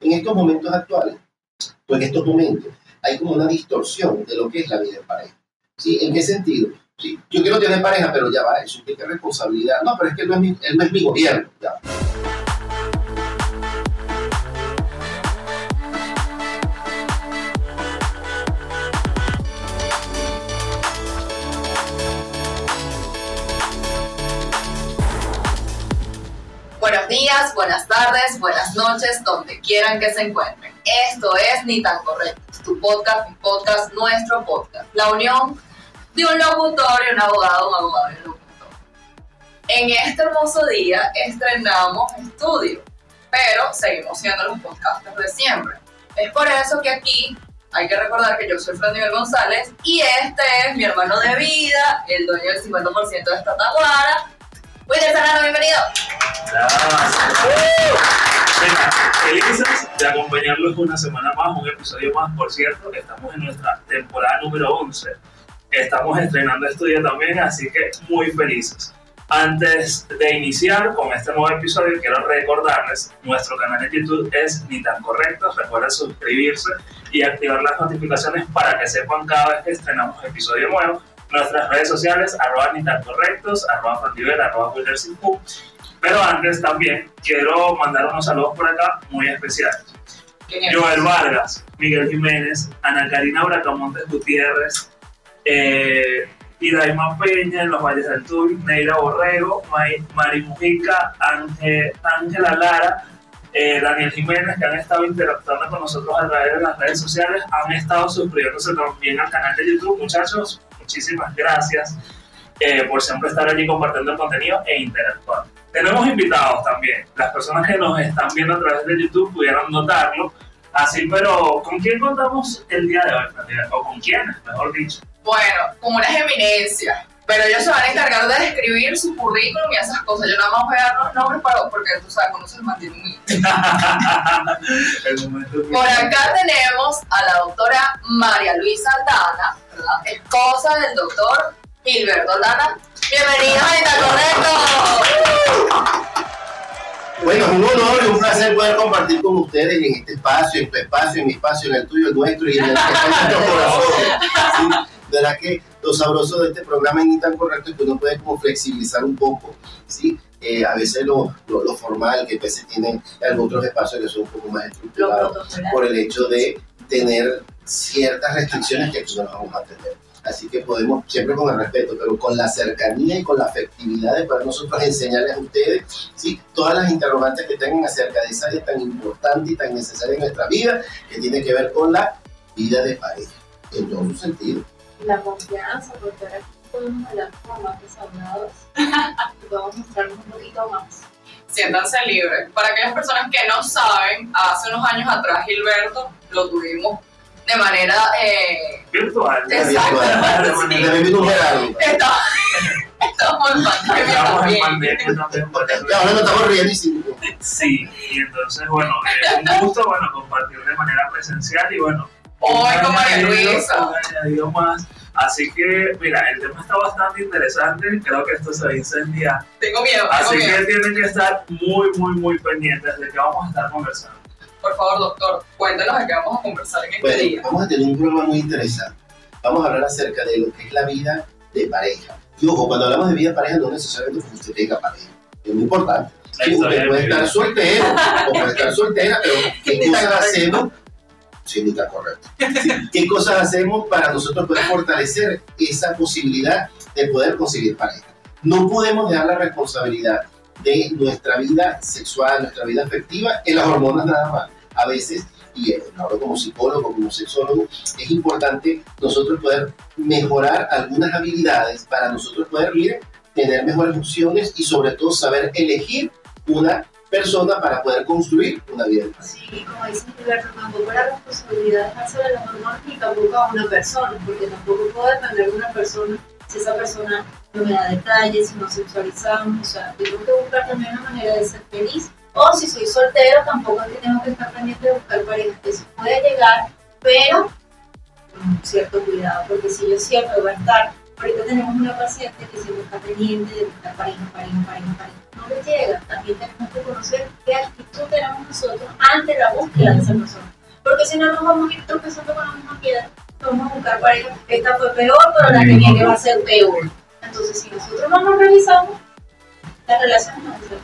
En estos momentos actuales, pues en estos momentos, hay como una distorsión de lo que es la vida en pareja. ¿Sí? ¿En qué sentido? ¿Sí? Yo quiero tener pareja, pero ya va, eso implica responsabilidad. No, pero es que no es mi, no es mi gobierno. Ya. Buenos días, buenas tardes, buenas noches, donde quieran que se encuentren. Esto es Ni tan correcto, tu podcast, mi podcast, nuestro podcast. La unión de un locutor y un abogado, un abogado y un locutor. En este hermoso día estrenamos estudio, pero seguimos siendo los podcasters de siempre. Es por eso que aquí hay que recordar que yo soy Fran Miguel González y este es mi hermano de vida, el dueño del 50% de esta taguara, Wilder Serrano, bienvenido. Venga, felices de acompañarlos una semana más, un episodio más. Por cierto, estamos en nuestra temporada número 11. Estamos estrenando estudio también, así que muy felices. Antes de iniciar con este nuevo episodio, quiero recordarles, nuestro canal de YouTube es Ni Tan Correcto. Recuerden suscribirse y activar las notificaciones para que sepan cada vez que estrenamos episodio nuevo. Nuestras redes sociales, arroba Ni Tan Correctos, arroba Fandiver, arroba. Pero antes también quiero mandar unos saludos por acá muy especiales. Joel Vargas, Miguel Jiménez, Ana Karina Bracamontes Gutiérrez, eh, Idaima Peña en los Valles del Sur, Neira Borrego, May- Mari Mujica, Ángel- Ángela Lara, eh, Daniel Jiménez, que han estado interactuando con nosotros a través de las redes sociales, han estado suscribiéndose también al canal de YouTube. Muchachos, muchísimas gracias eh, por siempre estar allí compartiendo el contenido e interactuando. Tenemos invitados también. Las personas que nos están viendo a través de YouTube pudieron notarlo. Así, pero ¿con quién contamos el día de hoy? ¿O con quiénes, mejor dicho? Bueno, como unas eminencias. Pero ellos se van a encargar de escribir su currículum y esas cosas. Yo nada más voy a dar los nombres para, porque tú sabes, conoces el mantiene muy Por acá tenemos a la doctora María Luisa Aldana, ¿verdad? esposa del doctor Gilberto Aldana. Bienvenida a Está Correcto. Bueno, es un honor y un placer poder compartir con ustedes en este espacio, en tu espacio, en mi espacio, en el tuyo, el nuestro y en el que está en nuestro corazón. ¿sí? ¿Verdad que lo sabroso de este programa es ni tan correcto es que uno puede como flexibilizar un poco, ¿sí? Eh, a veces lo, lo, lo formal, que a veces tienen algunos otros espacios que son un poco más estructurados por el hecho de tener ciertas restricciones que aquí no las vamos a tener. Así que podemos, siempre con el respeto, pero con la cercanía y con la afectividad de poder nosotros enseñarles a ustedes ¿sí? todas las interrogantes que tengan acerca de esa área tan importante y tan necesaria en nuestra vida, que tiene que ver con la vida de pareja, en todo su sentido. la confianza, porque ahora podemos hablar como más desahogados y podemos mostrarnos un poquito más. Siéntanse libres. Para aquellas personas que no saben, hace unos años atrás Gilberto lo tuvimos de manera... Eh, Virtual. Exacto. Estábamos en pandemia Estamos en pandemia. Y ahora nos estamos riendo sí. Y entonces, bueno, es un gusto, bueno, compartir de manera presencial y bueno, Hoy con María Luisa. un añadido más. Así que, mira, el tema está bastante interesante, creo que esto se va a incendiar. Tengo miedo, tengo Así miedo. que tienen que estar muy, muy, muy pendientes de que vamos a estar conversando. Por favor, doctor, cuéntanos de qué vamos a conversar en este Bueno, día. vamos a tener un programa muy interesante. Vamos a hablar acerca de lo que es la vida de pareja. Y ojo, cuando hablamos de vida de pareja, no necesariamente que usted tenga pareja. Es muy importante. Sí, usted de puede estar soltero o puede estar soltera, pero ¿qué Ni tan cosas correcto. ¿Qué cosas hacemos para nosotros poder fortalecer esa posibilidad de poder conseguir pareja? No podemos dejar la responsabilidad de nuestra vida sexual, nuestra vida afectiva en las hormonas nada más. A veces, y eh, hablo como psicólogo, como sexólogo, es importante nosotros poder mejorar algunas habilidades para nosotros poder mire, tener mejores opciones y sobre todo saber elegir una persona para poder construir una vida. Sí, como dice Gilberto, tampoco la responsabilidad es hacer a los hormonas ni tampoco a una persona, porque tampoco puedo depender de una persona si esa persona no me da detalles, si no sexualizamos, o sea, tengo que buscar también una manera de ser feliz. O si soy soltero, tampoco es que tengo que estar pendiente de buscar pareja, eso puede llegar, pero con cierto cuidado, porque si yo siempre voy a estar, ahorita tenemos una paciente que siempre está pendiente de buscar pareja, pareja, pareja, pareja. no les llega, también tenemos que conocer qué actitud tenemos nosotros ante la búsqueda de esa persona. Porque si no nos vamos a ir tropezando con la misma piedra, vamos a buscar pareja. Esta fue peor, pero la que viene va a ser peor. Entonces, si nosotros no nos revisamos, la relación va a ser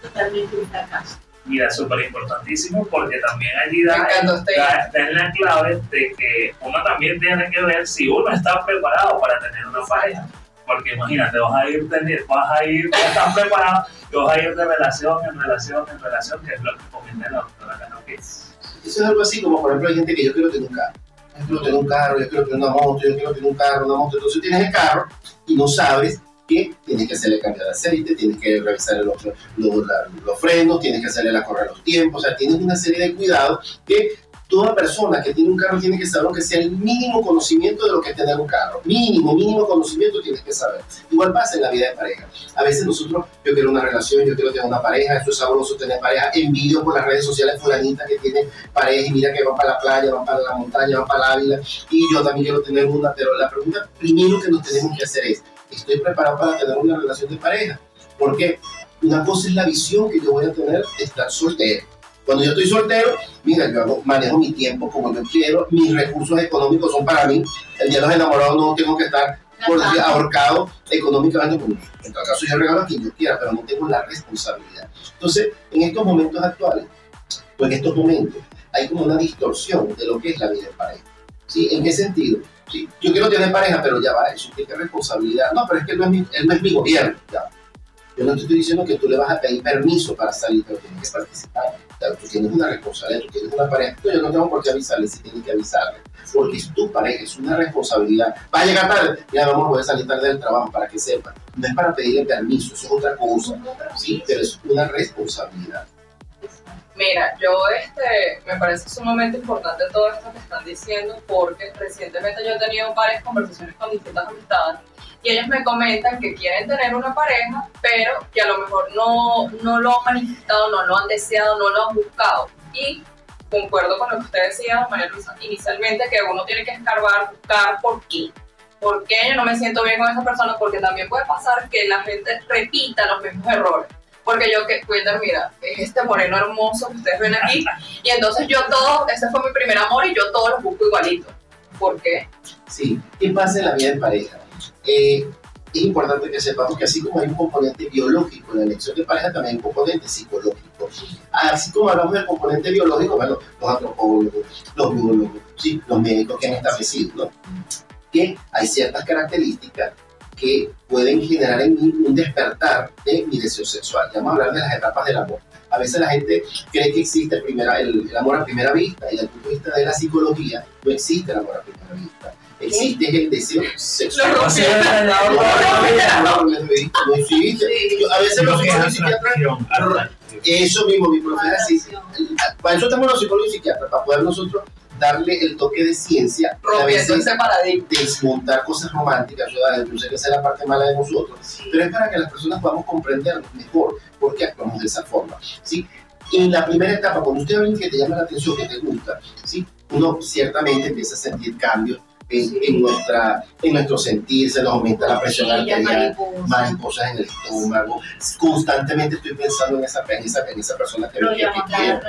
totalmente un fracaso. Mira, súper importantísimo porque también allí da, da- da en la clave de que uno también tiene que ver si uno está preparado para tener una pareja. Porque imagínate, vas a ir, tener, vas a ir, estás preparado, y vas a ir de relación en relación en relación, que es lo que comenta la doctora Cano, que es Eso es algo así como, por ejemplo, hay gente que yo quiero tener un carro. Yo quiero tener un carro, yo quiero tener una moto, yo quiero tener un carro, una moto. Entonces tienes el carro y no sabes que tienes que hacerle cambio de aceite, tienes que revisar los, los, la- los frenos, tienes que hacerle la correa los tiempos. O sea, tienes una serie de cuidados que toda persona que tiene un carro tiene que saber, aunque sea el mínimo conocimiento de lo que es tener un carro. Mínimo, mínimo conocimiento tienes que saber. Igual pasa en la vida de pareja. A veces nosotros, yo quiero una relación, yo quiero tener una pareja, eso es sabroso tener pareja, envidio por las redes sociales fulanita que tiene pareja y mira que van para la playa, van para la montaña, van para la Ávila y yo también quiero tener una, pero la pregunta primero que nos tenemos que hacer es, ¿estoy preparado para tener una relación de pareja? Porque una cosa es la visión que yo voy a tener de estar soltero. Cuando yo estoy soltero, mira, yo hago- manejo mi tiempo como yo quiero, mis recursos económicos son para mí. El día de los enamorados no tengo que estar por decir, ahorcado económicamente. Pues, en todo caso, yo regalo a quien yo quiera, pero no tengo la responsabilidad. Entonces, en estos momentos actuales, o en estos momentos, hay como una distorsión de lo que es la vida en pareja. ¿Sí? ¿En qué sentido? Yo quiero tener pareja, pero ya va, eso implica responsabilidad. No, pero es que no es mi, él no es mi gobierno. Ya. Yo no te estoy diciendo que tú le vas a pedir permiso para salir, pero tienes que participar. Tú tienes una responsabilidad, tú tienes una pareja. No, yo no tengo por qué avisarle si tienes que avisarle. Porque es tu pareja, es una responsabilidad. Va a llegar tarde. Mi amor, voy a salir tarde del trabajo para que sepa. No es para pedirle permiso, eso es otra cosa. Sí, pero es una responsabilidad. Mira, yo este, me parece sumamente importante todo esto que están diciendo porque recientemente yo he tenido varias conversaciones con distintas amistades y ellos me comentan que quieren tener una pareja, pero que a lo mejor no, no lo han manifestado, no lo han deseado, no lo han buscado. Y concuerdo con lo que usted decía, María Luisa, inicialmente que uno tiene que escarbar, buscar por qué. ¿Por qué yo no me siento bien con esa persona? Porque también puede pasar que la gente repita los mismos errores. Porque yo que, Wilder, mira, es este moreno hermoso que ustedes ven aquí. Y entonces yo todo, ese fue mi primer amor y yo todos los busco igualito. ¿Por qué? Sí, ¿qué pasa en la vida en pareja? Eh, es importante que sepamos que así como hay un componente biológico en la elección de pareja, también hay un componente psicológico. Así como hablamos del componente biológico, bueno, los antropólogos, los biólogos, ¿sí? los médicos que han establecido ¿no? que hay ciertas características que pueden generar en mí un despertar de mi deseo sexual. Ya vamos a hablar de las etapas del amor. A veces la gente cree que existe el, primera- el- el amor a primera vista y desde el punto de vista de la psicología no existe el amor a primera vista. Existe el deseo sexual. Lo. No, no existe. A veces los Lo que es psicólogos y psiquiatras, eso mismo, mi profesora, sí. Para eso estamos los psicólogos y psiquiatras, para poder nosotros darle el toque de ciencia, Rompiendo ese paradigma. desmontar cosas románticas, yo, yo sé que esa es la parte mala de nosotros, pero es para que las personas podamos comprender mejor por qué actuamos de esa forma. ¿sí? En la primera etapa, cuando usted ve que te llama la atención, que te gusta, ¿sí? uno ciertamente empieza a sentir cambios en, Sí. en nuestra, en nuestro sentir, se nos aumenta la presión Cosquillas, arterial, mariposas. mariposas en el estómago, constantemente estoy pensando en esa, en esa, en esa persona que, que, quiero.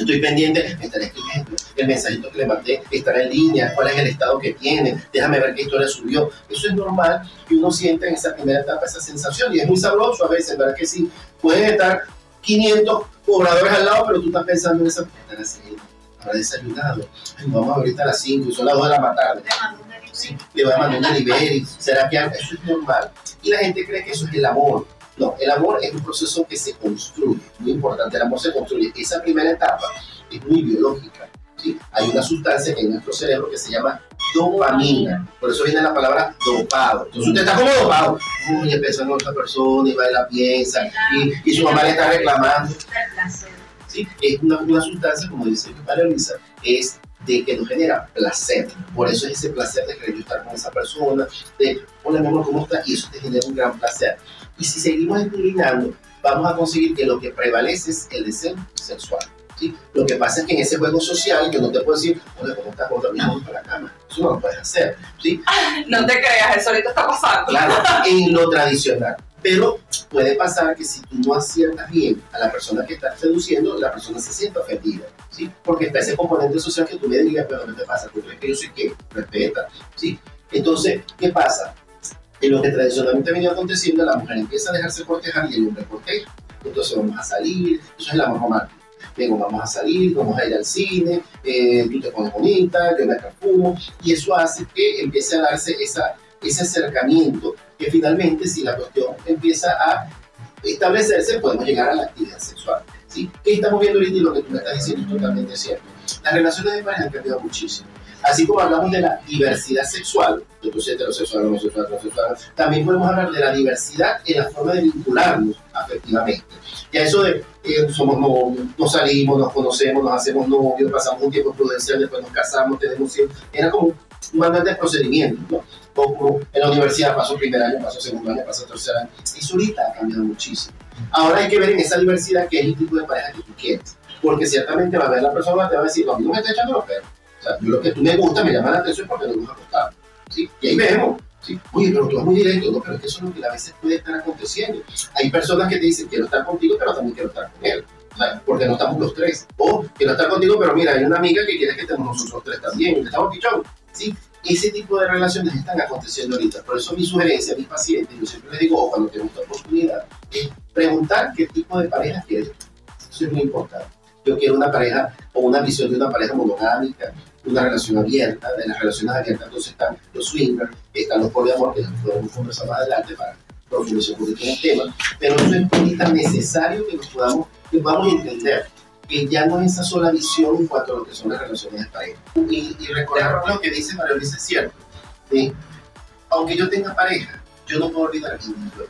Estoy pendiente, estaré escribiendo, el mensajito que le mandé estará en línea, cuál es el estado que tiene, déjame ver qué historia subió. Eso es normal que uno sienta en esa primera etapa esa sensación y es muy sabroso a veces, ¿verdad que sí? Pueden estar 500 cobradores al lado, pero tú estás pensando en esa estará haciendo, habrá desayunado, Ay, vamos ahorita a las 5 y son las 2 de la tarde. Sí, le voy a mandar un delivery, será que eso es normal. Y la gente cree que eso es el amor. No, el amor es un proceso que se construye, muy importante, el amor se construye. Esa primera etapa es muy biológica. ¿sí? Hay una sustancia en nuestro cerebro que se llama dopamina, por eso viene la palabra dopado. Entonces usted está como dopado, uy, pensando en otra persona y va y la piensa, y, y su mamá le está reclamando. ¿sí? Es una, una sustancia, como dice María Luisa, es de que nos genera placer. Por eso es ese placer de querer estar con esa persona, de, hola mi amor, ¿cómo estás? Y eso te genera un gran placer. Y si seguimos inclinando, vamos a conseguir que lo que prevalece es el deseo sexual. ¿sí? Lo que pasa es que en ese juego social, que no te puedo decir, hola, ¿cómo estás? ¿Cómo estás? Vamos para la cama. Eso no lo puedes hacer. ¿sí? No te creas, eso ahorita está pasando. Claro, en lo tradicional. Pero puede pasar que si tú no aciertas bien a la persona que estás seduciendo, la persona se siente ofendida, ¿sí? Porque está ese componente social que tú le digas, pero ¿qué te pasa? ¿Tú crees que yo soy qué? Respeta, ¿sí? Entonces, ¿qué pasa? En lo que tradicionalmente venía aconteciendo, la mujer empieza a dejarse cortejar y el hombre corteja. Entonces vamos a salir, eso es el amor romántico. Vengo, vamos a salir, vamos a ir al cine, eh, tú te pones bonita, yo me perfumo, y eso hace que empiece a darse esa, ese acercamiento, que finalmente si la cuestión empieza a establecerse, podemos llegar a la actividad sexual. ¿sí? ¿Qué estamos viendo ahorita y lo que tú me estás diciendo es totalmente cierto? Las relaciones de pareja han cambiado muchísimo. Así como hablamos de la diversidad sexual, entonces heterosexual, homosexual, transexual, también podemos hablar de la diversidad en la forma de vincularnos afectivamente. Ya eso de eh, somos novios, nos salimos, nos conocemos, nos hacemos novios, pasamos un tiempo prudencial, después nos casamos, tenemos hijos, era como un manual de procedimiento, ¿no? Como en la universidad pasó primer año, pasó segundo año, pasó tercer año. Eso ahorita ha cambiado muchísimo. Ahora hay que ver en esa diversidad qué es el tipo de pareja que tú quieres. Porque ciertamente va a ver la persona, te va a decir, no, a mí no me está echando los perros. O sea, yo lo que tú me gusta, me llama la atención porque nos gusta acostar. ¿sí? Y ahí vemos. ¿sí? Oye, pero tú eres muy directo, ¿no? Pero es que eso es lo que a veces puede estar aconteciendo. Hay personas que te dicen, quiero estar contigo, pero también quiero estar con él. Porque no estamos los tres. O quiero estar contigo, pero mira, hay una amiga que quiere que estemos nosotros tres también. Estamos pichón. ¿sí? Ese tipo de relaciones están aconteciendo ahorita. Por eso mi sugerencia a mis pacientes, yo siempre les digo, o cuando tengo esta oportunidad, es preguntar qué tipo de pareja quieres. Eso es muy importante. Yo quiero una pareja o una visión de una pareja monogámica, una relación abierta. De las relaciones abiertas entonces están los swingers, están los poliamor, que podemos conversar más adelante para profundizar un poquito en el tema. Pero eso es ahorita necesario que nos podamos, que podamos entender que ya no es esa sola visión en cuanto a lo que son las relaciones de pareja. Y, y recordar lo que dice María Luisa es cierto. ¿sí? Aunque yo tenga pareja, yo no puedo olvidar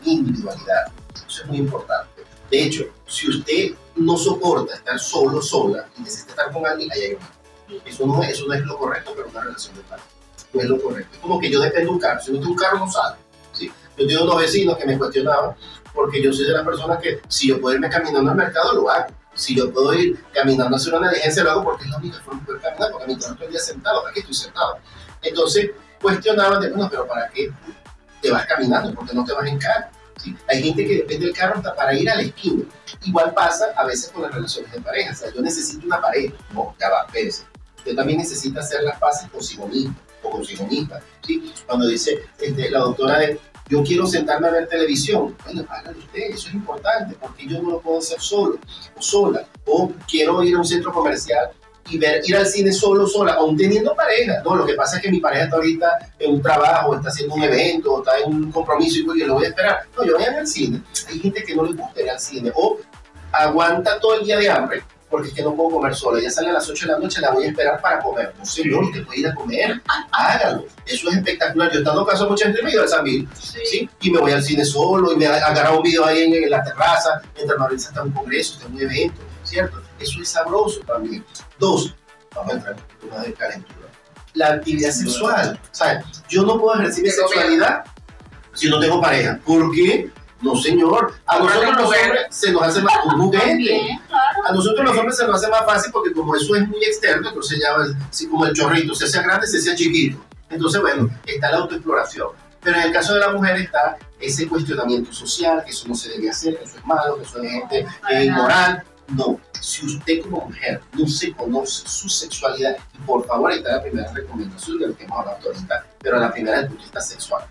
mi individualidad. Eso es muy importante. De hecho, si usted no soporta estar solo, sola, y necesita estar con alguien, ahí hay un eso no, eso no es lo correcto, pero una relación de pareja. No es lo correcto. Es como que yo dependo de un carro. Si no tengo un carro, no sale. ¿sí? Yo tengo unos vecinos que me cuestionaban porque yo soy de las personas que si yo puedo irme caminando al mercado, lo hago. Si yo puedo ir caminando a hacer una diligencia, lo hago porque es la única forma de poder caminar, porque a mí todo el día sentado, aquí estoy sentado. Entonces, cuestionaban de, bueno, pero ¿para qué te vas caminando? ¿Por qué no te vas en carro? ¿Sí? Hay gente que depende del carro hasta para ir a la esquina. Igual pasa a veces con las relaciones de pareja. O sea, yo necesito una pareja. No, ya va, espérese. Usted también necesita hacer las paces consigo mismo o consigo misma. ¿sí? Cuando dice este, la doctora yo quiero sentarme a ver televisión. Bueno, hágalo usted, eso es importante, porque yo no lo puedo hacer solo o sola. O quiero ir a un centro comercial y ver, ir al cine solo, sola, aún teniendo pareja. No, lo que pasa es que mi pareja está ahorita en un trabajo, está haciendo un evento, está en un compromiso y yo lo voy a esperar. No, yo voy a ir al cine. Hay gente que no le gusta ir al cine o aguanta todo el día de hambre porque es que no puedo comer sola. Ya sale a las 8 de la noche, la voy a esperar para comer. No, señor, usted puede ir a comer. Hágalo. Eso es espectacular. Yo estando caso mucha gente me iba al San sí. Y me voy al cine solo y me agarraba un video ahí en, en la terraza mientras está en un congreso, está en un evento, ¿cierto? Eso es sabroso también. Dos, vamos a entrar un poquito más de calentura. La actividad sexual. O sea, yo no puedo ejercer mi sexualidad si no tengo pareja. ¿Por qué? No, señor. A nosotros los hombres se nos hace más un juguete. A nosotros los hombres se nos hace más fácil porque como eso es muy externo, entonces ya así como el chorrito, se hace grande, se hace chiquito. Entonces, bueno, está la autoexploración. Pero en el caso de la mujer está ese cuestionamiento social, que eso no se debe hacer, que eso es malo, que eso es gente eh, inmoral. No, si usted como mujer no se conoce su sexualidad, y por favor, está la primera recomendación de lo que hemos hablado ahorita, pero la primera del punto de vista sexual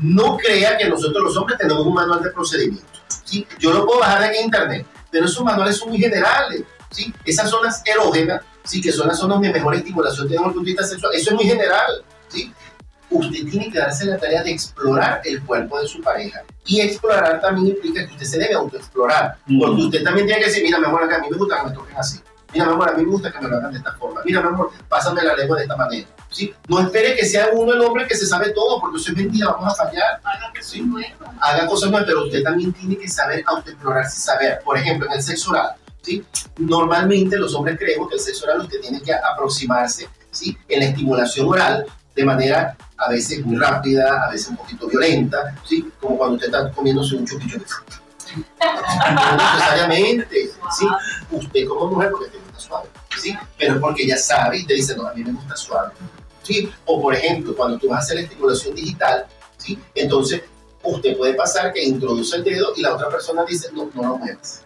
no crea que nosotros los hombres tenemos un manual de procedimientos. ¿sí? Yo lo puedo bajar en internet, pero esos manuales son muy generales. ¿sí? Esas zonas erógenas, ¿sí? que son las zonas de mejor estimulación desde el punto de vista sexual, eso es muy general. ¿sí? Usted tiene que darse la tarea de explorar el cuerpo de su pareja. Y explorar también implica que usted se debe autoexplorar. Porque usted también tiene que decir, mira, mi amor, acá a mí me gusta que me toquen así. Mira, mi amor, a mí me gusta que me lo hagan de esta forma. Mira, mi amor, pásame la lengua de esta manera. ¿sí? No espere que sea uno el hombre que se sabe todo, porque eso es mentira, vamos a fallar. Haga cosas Sí. nuevas. Haga cosas nuevas, pero usted también tiene que saber autoexplorarse y saber. Por ejemplo, en el sexo oral, ¿sí? Normalmente los hombres creemos que el sexo oral usted tiene que aproximarse, ¿sí? En la estimulación oral de manera a veces muy rápida, a veces un poquito violenta, ¿sí? Como cuando usted está comiéndose un chupicho. No necesariamente, ¿sí? Usted como mujer porque suave, ¿sí? Pero es porque ella sabe y te dice, no, a mí me gusta suave, ¿sí? O por ejemplo, cuando tú vas a hacer la estimulación digital, ¿sí? Entonces, usted puede pasar que introduce el dedo y la otra persona dice, no, no lo muevas.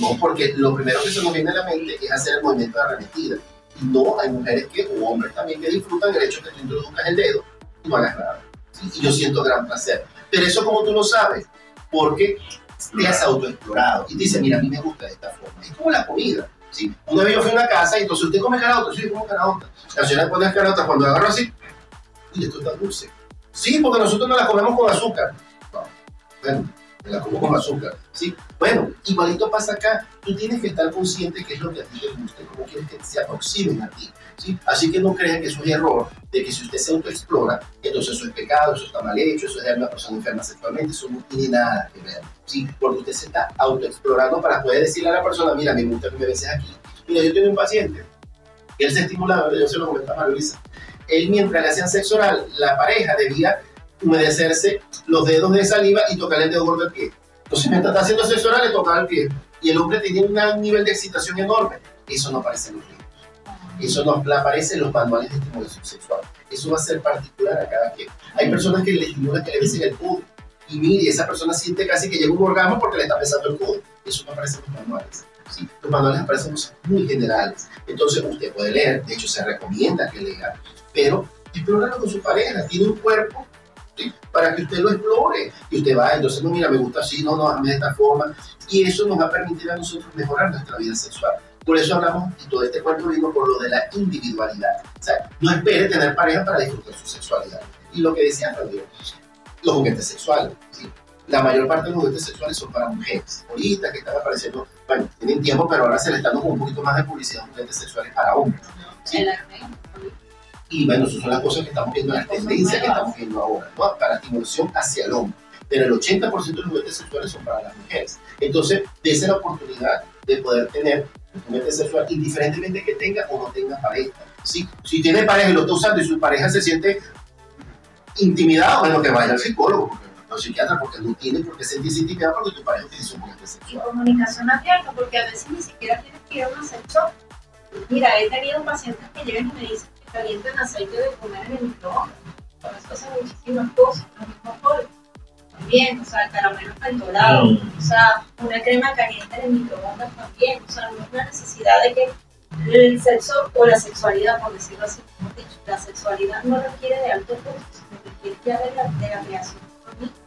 No, porque lo primero que se nos viene a la mente es hacer el movimiento de arremetida. Y no, hay mujeres que, o hombres también que disfrutan el hecho de que tú introduzcas el dedo y no hagas nada. ¿sí? Y yo siento gran placer. Pero eso como tú lo sabes, porque te has autoexplorado y dice, mira, a mí me gusta de esta forma. Es como la comida. ¿Sí? Una vez yo fui a una casa y entonces usted come carota, sí, como carota. La señora pone carota cuando agarro así, y esto está dulce. Sí, porque nosotros no la comemos con azúcar. No, bueno, me la como con azúcar. Sí, bueno, igualito pasa acá. Tú tienes que estar consciente que es lo que a ti te gusta, cómo quieres que se aproximen a ti. ¿sí? Así que no crean que eso es error, de que si usted se autoexplora, entonces eso es pecado, eso está mal hecho, eso es una persona enferma sexualmente, eso no tiene nada que ver. ¿sí? Porque usted se está autoexplorando para poder decirle a la persona, mira, me gusta que me beses aquí. Mira, yo tengo un paciente, él se estimulaba, yo se lo comentaba a Luisa, él mientras le hacían sexo oral, la pareja debía humedecerse los dedos de saliva y tocarle el dedo gordo del pie. Entonces, mientras está haciendo sexo oral, le tocaba el pie. Y el hombre tenía un nivel de excitación enorme. Eso no aparece en los libros. Eso no aparece en los manuales de estimulación sexual. Eso va a ser particular a cada quien. Hay personas que le estimulan que le besen el culo. Y mire, esa persona siente casi que llega un orgasmo porque le está besando el culo. Eso no aparece en los manuales. ¿sí? Los manuales aparecen muy generales. Entonces, usted puede leer. De hecho, se recomienda que lea. Pero explóralo con su pareja. Tiene un cuerpo. Para que usted lo explore. Y usted va, entonces, no, mira, me gusta así, no, no, hazme de esta forma. Y eso nos va a permitir a nosotros mejorar nuestra vida sexual. Por eso hablamos, y todo este cuento vino por lo de la individualidad. O sea, no espere tener pareja para disfrutar su sexualidad. Y lo que decía Fabio, los juguetes sexuales. ¿sí? La mayor parte de los juguetes sexuales son para mujeres. Ahorita que están apareciendo, bueno, tienen tiempo, pero ahora se le está dando un poquito más de publicidad a juguetes sexuales para hombres. ¿sí? Y bueno, esas son las cosas que estamos viendo, las tendencias que estamos viendo ahora, ¿no? Para estimulación hacia el hombre. Pero el 80% de los juguetes sexuales son para las mujeres. Entonces, dése la oportunidad de poder tener un juguete sexual, indiferentemente que tenga o no tenga pareja. ¿sí? Si tiene pareja y lo está usando y su pareja se siente intimidada, bueno, que vaya al psicólogo, al psiquiatra, porque no tiene por qué sentirse intimidada porque tu pareja tiene su juguete Y sexual. comunicación abierta, porque a veces ni siquiera tienes que ir a una sex shop. Mira, he tenido pacientes que llegan y me dicen que calienten aceite de comer en el microondas. Con eso hacen muchísimas cosas, los mismos goles. También, o sea, caramelos pentolados, o sea, una crema caliente en el microondas también. O sea, no es una necesidad de que el sexo o la sexualidad, por decirlo así, como dicho, la sexualidad no requiere de alto costo, sino que requiere ya de la, de la creación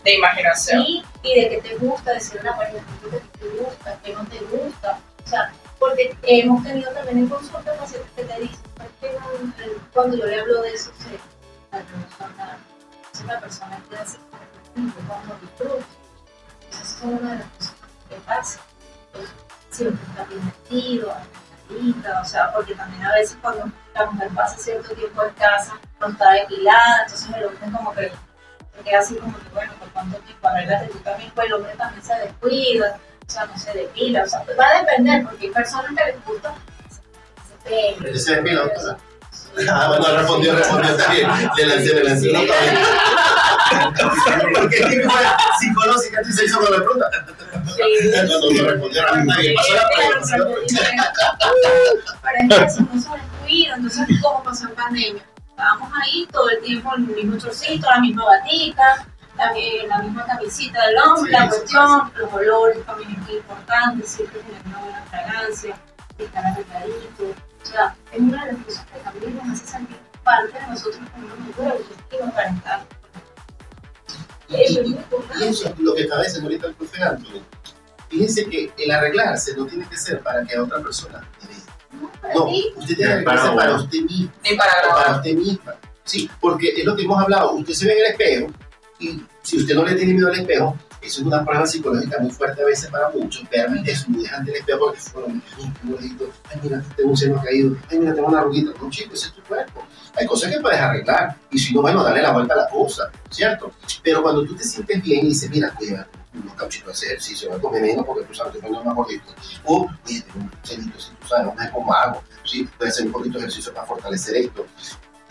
De imaginación. y, y de que te gusta decir una pareja que te gusta, qué no te gusta. O sea, porque hemos tenido también en consulta pacientes que te dicen, "Es que no, el- cuando yo le hablo de eso, se, la persona, la persona que cuando disfruta. Eso es una de las cosas que pasa. Entonces, siempre está bien vestido, o sea, porque también a veces cuando la mujer pasa cierto tiempo en casa, no está depilada, entonces el hombre como que se queda así como que, bueno, por cuánto tiempo arreglate tú también, pues el hombre también se descuida, o sea, no se depila, o sea, pues va a depender, porque hay personas que les gusta depila, pero- doctora. Ah, bueno, respondió, respondió. Le lancé, le lancé cabeza. Porque es que fue psicológica, tú se hizo con la pregunta. Sí. No, no, no respondió, pasó la pregunta. Que eso no se descuida, entonces ¿cómo pasó en pandemia? Estábamos ahí todo el tiempo en el mismo chorcito, la misma batica, la, mi- la misma camisita del hombre, Sí, la cuestión, los olores también es muy importante, siempre tener una buena fragancia, estar arregladito. O sea, es una de las cosas que también nos hace sentir parte de nosotros como una mujer autoestima para estar. Eso es muy Y eso es lo que estaba diciendo ahorita el profe Anthony. Fíjense que el arreglarse no tiene que ser para que a otra persona le vea. No, para No, ti. usted tiene que arreglarse Para para usted mismo. Ni para para usted misma. Sí, porque es lo que hemos hablado. Usted se ve en el espejo y si usted no le tiene miedo al espejo, eso es una prueba psicológica muy fuerte a veces para muchos. Verme desnudez ante el espejo porque qué bonito. Ay, mira, tengo un seno caído. Ay, mira, tengo una arruguita. No, chico, ese es tu cuerpo. Hay cosas que puedes arreglar. Y si no, bueno, dale la vuelta a la cosa, ¿cierto? Pero cuando tú te sientes bien y dices, mira, voy a unos cauchitos de ejercicio, voy a comer menos porque tú sabes que tengo más gordito. O, oye, tengo un cenito, si tú sabes, no sé cómo hago. ¿sí? Voy a hacer un poquito de ejercicio para fortalecer esto.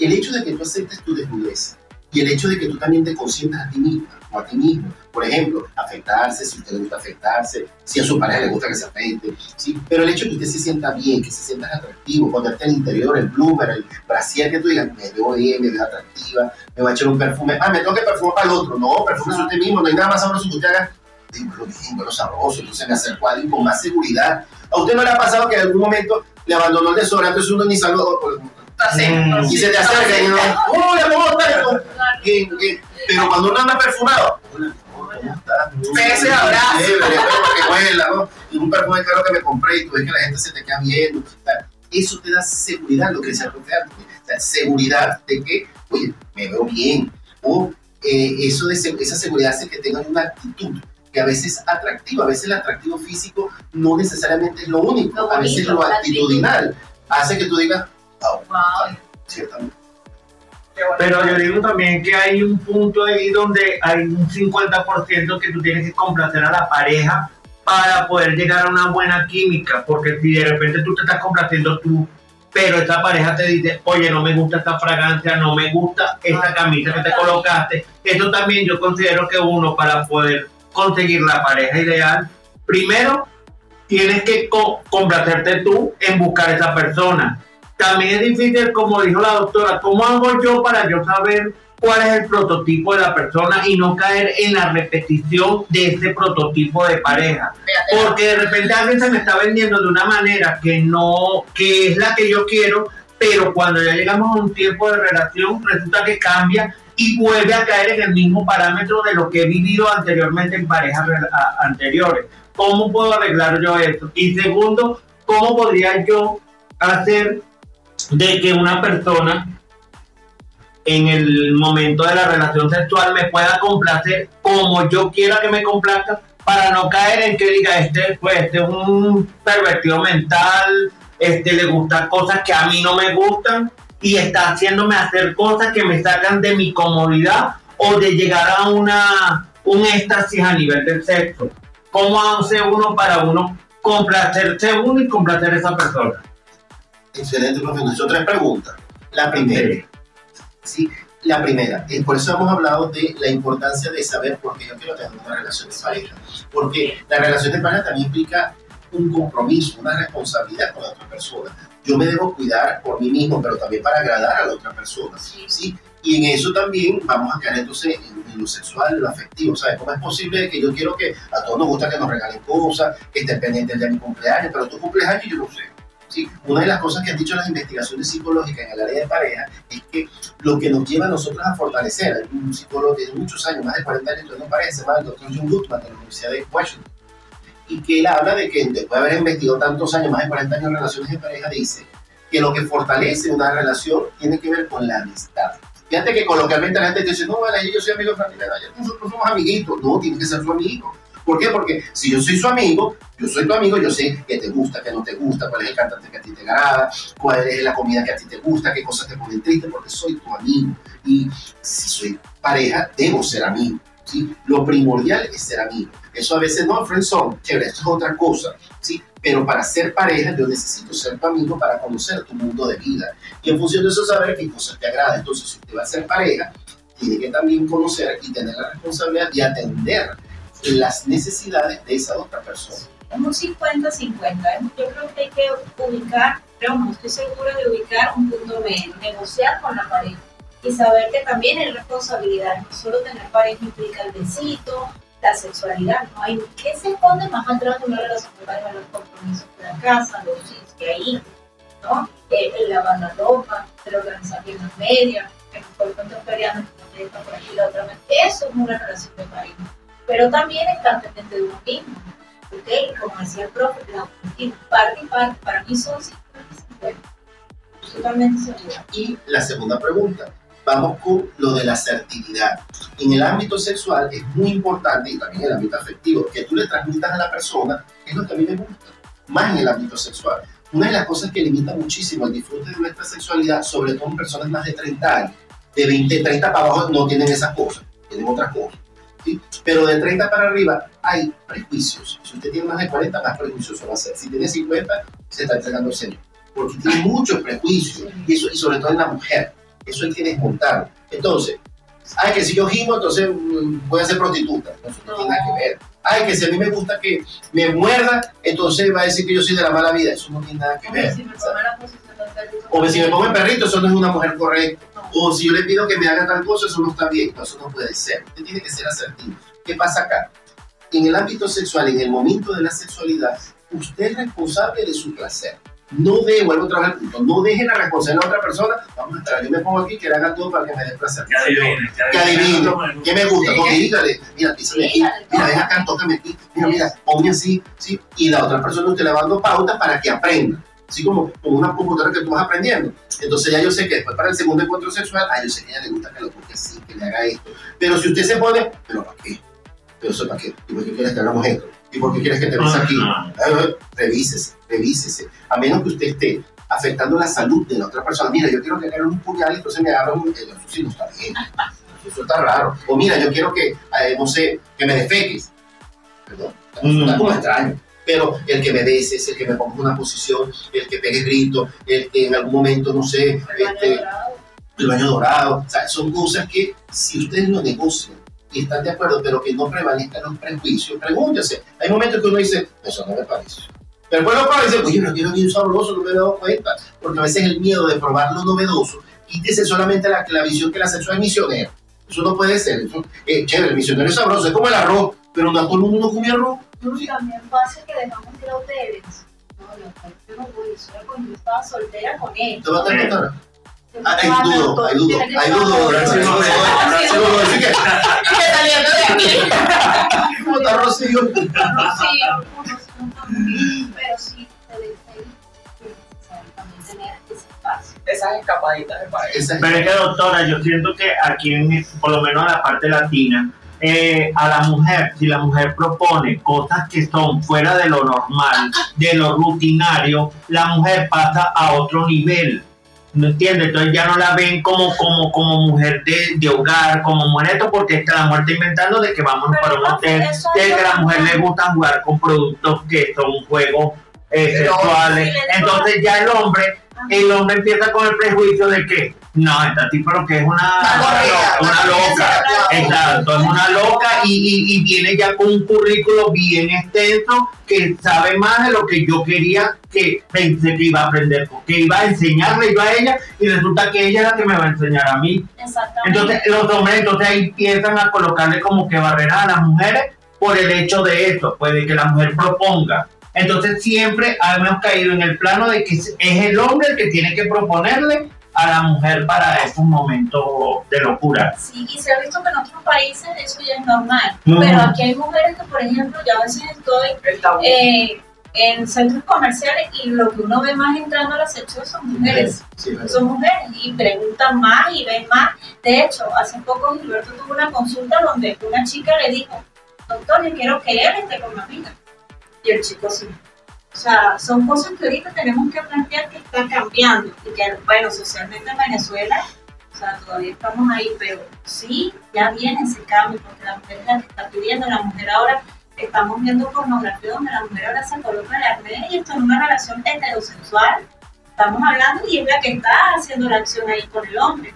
El hecho de que tú aceptes tu desnudez Y el hecho de que tú también te consientas a ti misma o a ti mismo. Por ejemplo, afectarse, si a usted le gusta afectarse, si a su pareja le gusta que se afecte, ¿sí? Pero el hecho de que usted se sienta bien, que se sienta atractivo, ponerte el interior, el bloomer, el brasier, que tú digas, me veo bien, me veo atractiva, me voy a echar un perfume, ah, me tengo que perfumar para el otro. No, perfume usted mismo, no hay nada más sabroso que usted haga. Digo, lo bien, lo sabroso, entonces me acerco a alguien con más seguridad. ¿A usted no le ha pasado que en algún momento le abandonó el desodorante, entonces uno ni saludó? Mm. Y se te acerca y uno, hola, ¿cómo estás? Pero cuando uno anda perfumado, y bien, abrazo. que huela, ¿no? Y un perfume caro que me compré y tú ves que la gente se te queda viendo. O sea, eso te da seguridad, lo que el profe antes. O sea, seguridad de que, oye, me veo bien. O eh, eso de se- esa seguridad hace que tengan una actitud que a veces es atractiva. A veces el atractivo físico no necesariamente es lo único. Lo a veces lo actitudinal hace que tú digas, ciertamente. Pero yo digo también que hay un punto ahí donde hay un 50% que tú tienes que complacer a la pareja para poder llegar a una buena química, porque si de repente tú te estás complaciendo tú, pero esta pareja te dice, oye, no me gusta esta fragancia, no me gusta esta camisa que te colocaste, eso también yo considero que uno para poder conseguir la pareja ideal, primero tienes que co- complacerte tú en buscar esa persona también es difícil, como dijo la doctora, ¿cómo hago yo para yo saber cuál es el prototipo de la persona y no caer en la repetición de ese prototipo de pareja? Porque de repente alguien se me está vendiendo de una manera que no, que es la que yo quiero, pero cuando ya llegamos a un tiempo de relación, resulta que cambia y vuelve a caer en el mismo parámetro de lo que he vivido anteriormente en parejas anteriores. ¿Cómo puedo arreglar yo eso? Y segundo, ¿cómo podría yo hacer de que una persona en el momento de la relación sexual me pueda complacer como yo quiera que me complazca para no caer en que diga este pues este es un pervertido mental este le gustan cosas que a mí no me gustan y está haciéndome hacer cosas que me sacan de mi comodidad o de llegar a una un éxtasis a nivel del sexo cómo hace uno para uno complacerse uno y complacer a esa persona Excelente, profe. Nos hizo tres preguntas. La primera, ¿sí? La primera, eh, por eso hemos hablado de la importancia de saber por qué yo quiero tener una relación de pareja. Porque la relación de pareja también implica un compromiso, una responsabilidad con la otra persona. Yo me debo cuidar por mí mismo, pero también para agradar a la otra persona. ¿sí? Y en eso también vamos a caer entonces en, en lo sexual, en lo afectivo. ¿Sabes? ¿Cómo es posible que yo quiero que a todos nos gusta que nos regalen cosas, que estén pendientes de mi cumpleaños, pero tu cumpleaños yo no sé? ¿Sí? Una de las cosas que han dicho las investigaciones psicológicas en el área de pareja es que lo que nos lleva a nosotros a fortalecer, hay un psicólogo que tiene muchos años, más de 40 años estudiando pareja, se llama el doctor John Goodman de la Universidad de Washington, y que él habla de que después de haber investigado tantos años, más de 40 años en relaciones de pareja, dice que lo que fortalece una relación tiene que ver con la amistad. Fíjate que coloquialmente la gente te dice, no, vale, yo soy amigo de Franklin, nosotros somos amiguitos. No, tienes que ser su amigo. ¿Por qué? Porque si yo soy su amigo, yo soy tu amigo, yo sé que te gusta, que no te gusta, cuál es el cantante que a ti te agrada, cuál es la comida que a ti te gusta, qué cosas te ponen triste, porque soy tu amigo. Y si soy pareja, debo ser amigo. ¿sí? Lo primordial es ser amigo. Eso a veces no, friendzone, chévere, esto es otra cosa. ¿sí? Pero para ser pareja, yo necesito ser tu amigo para conocer tu mundo de vida. Y en función de eso, saber qué cosas te agrada. Entonces, si usted va a ser pareja, tiene que también conocer y tener la responsabilidad de atender las necesidades de esa otra persona. Es un 50-50. Yo creo que hay que ubicar, pero no estoy segura de ubicar un punto medio, negociar con la pareja y saber que también hay responsabilidad. No solo tener pareja implica el besito, la sexualidad, ¿no? Hay, ¿Qué se esconde más atrás de una relación de pareja? Los compromisos de la casa, los hijos que hay ¿no? Eh, el lavar la ropa, el organizar bien las medias, cuando estás peleando, que está por aquí la otra vez. Eso es una relación de pareja. Pero también estar pendiente de uno mismo. ¿ok? Como decía el profe, la y parte y parte, para mí son 50 y 50. Totalmente segura. Y la segunda pregunta, vamos con lo de la asertividad. En el ámbito sexual es muy importante y también en el ámbito afectivo que tú le transmitas a la persona es lo que a mí me gusta, más en el ámbito sexual. Una de las cosas que limita muchísimo el disfrute de nuestra sexualidad, sobre todo en personas más de 30 años, de 20, 30 para abajo no tienen esas cosas, tienen otras cosas. ¿Sí? Pero de 30 para arriba hay prejuicios. Si usted tiene más de 40, más prejuicioso va a ser. Si tiene 50, se está entregando el Señor. Porque tiene muchos prejuicios, y, eso, y sobre todo en la mujer. Eso hay que desmontarlo. Entonces, Ay, que si yo gimo, entonces mm, voy a ser prostituta. Eso no tiene nada que ver. Ay, que si a mí me gusta que me muerda, entonces va a decir que yo soy de la mala vida. Eso no tiene nada que ver. Si me O que si me pongo en perrito, eso no es una mujer correcta. O si yo le pido que me haga tal cosa, eso no está bien. Eso no puede ser. Usted tiene que ser asertivo. ¿Qué pasa acá? En el ámbito sexual, en el momento de la sexualidad, usted es responsable de su placer. No de, vuelvo otra vez al punto, no deje la responsabilidad a otra persona. Vamos a esperar, yo me pongo aquí que le haga todo para que me dé placer. Que adivine, Que adivine, ¿Qué me gusta? Porque dígale, mira, písame aquí, mira, ven acá, tócame aquí, mira, mira, ponme así, ¿sí? Y la otra persona usted le va dando pautas para que aprenda. Así como, como una computadora que tú vas aprendiendo. Entonces ya yo sé que después para el segundo encuentro sexual, ah, yo sé que a ella le gusta que lo toque así, que le haga esto. Pero si usted se pone, ¿pero para qué? ¿Pero eso para qué? ¿Y por qué quieres que hagamos esto? ¿Y por qué quieres que te bese aquí? Eh, Revísese, revísese. A menos que usted esté afectando la salud de la otra persona. Mira, yo quiero que hagan un puñal y entonces me agarran un... eh, Eso sí no está bien. Eso está raro. O mira, yo quiero que, eh, no sé, que me defeques. Perdón. Mm. Está como extraño. Pero el que me beses, el que me ponga una posición, el que pegue grito, el que en algún momento, no sé, El baño este, dorado. el baño dorado. O sea, son cosas que si ustedes lo negocian y están de acuerdo, pero que no prevalezcan los prejuicios, pregúntese. Hay momentos que uno dice, eso no me parece. Pero lo prueba y dice, oye, no quiero ni un sabroso, no me he dado cuenta. Porque a veces el miedo de probar lo novedoso, quítese solamente la, la visión que la sexual es misionero. Eso no puede ser. Eso, eh, chévere, el misionero es sabroso, es como el arroz, pero no todo el mundo no come arroz. También pasa que dejamos ir a hoteles. No, no voy, solo cuando yo estaba soltera con él. ¿Te va a Ah, estaba hay dudo, hay dudo, hay dudo. Gracias, Rocío. Gracias, Rocío. Así que, saliendo de aquí. ¿cómo está Rocío? Unos- pero sí, te también tener ese espacio. Esas escapaditas de es- Pero es que, doctora, yo siento que aquí, en, por lo menos en la parte latina, eh, a la mujer, si la mujer propone cosas que son fuera de lo normal, de lo rutinario, la mujer pasa a otro nivel. ¿No entiendes? Entonces ya no la ven como, como, como mujer de, de hogar, como mujer esto, porque es que la mujer está inventando de que Pero para un hotel, de que a la mujer le gusta jugar con productos que son juegos eh, sexuales. Entonces ya el hombre el hombre empieza con el prejuicio de que no, esta tipa lo que es una, Una loca, exacto, es una loca y, y- y viene ya con un currículo bien extenso que sabe más de lo que yo quería que pensé que iba a aprender, que iba a enseñarle yo a ella y resulta que ella es la que me va a enseñar a mí. Exactamente. Entonces los hombres entonces ahí empiezan a colocarle como que barreras a las mujeres por el hecho de esto, pues de que la mujer proponga. Entonces siempre hemos caído en el plano de que es el hombre el que tiene que proponerle a la mujer para estos momentos de locura. Sí, y se ha visto que en otros países eso ya es normal. Pero aquí hay mujeres que, por ejemplo, yo a veces estoy eh, en centros comerciales y lo que uno ve más entrando a la sección son mujeres. Son mujeres y preguntan más y ven más. De hecho, hace poco Gilberto tuvo una consulta donde una chica le dijo, doctor, yo quiero que él esté con mi amiga. Y el chico sí. O sea, son cosas que ahorita tenemos que plantear que están cambiando y que, bueno, socialmente en Venezuela, o sea, todavía estamos ahí, pero sí, ya viene ese cambio porque la mujer es la que está pidiendo, la mujer ahora, estamos viendo pornografía donde la mujer ahora se coloca la red y esto en una relación heterosexual, estamos hablando y es la que está haciendo la acción ahí con el hombre.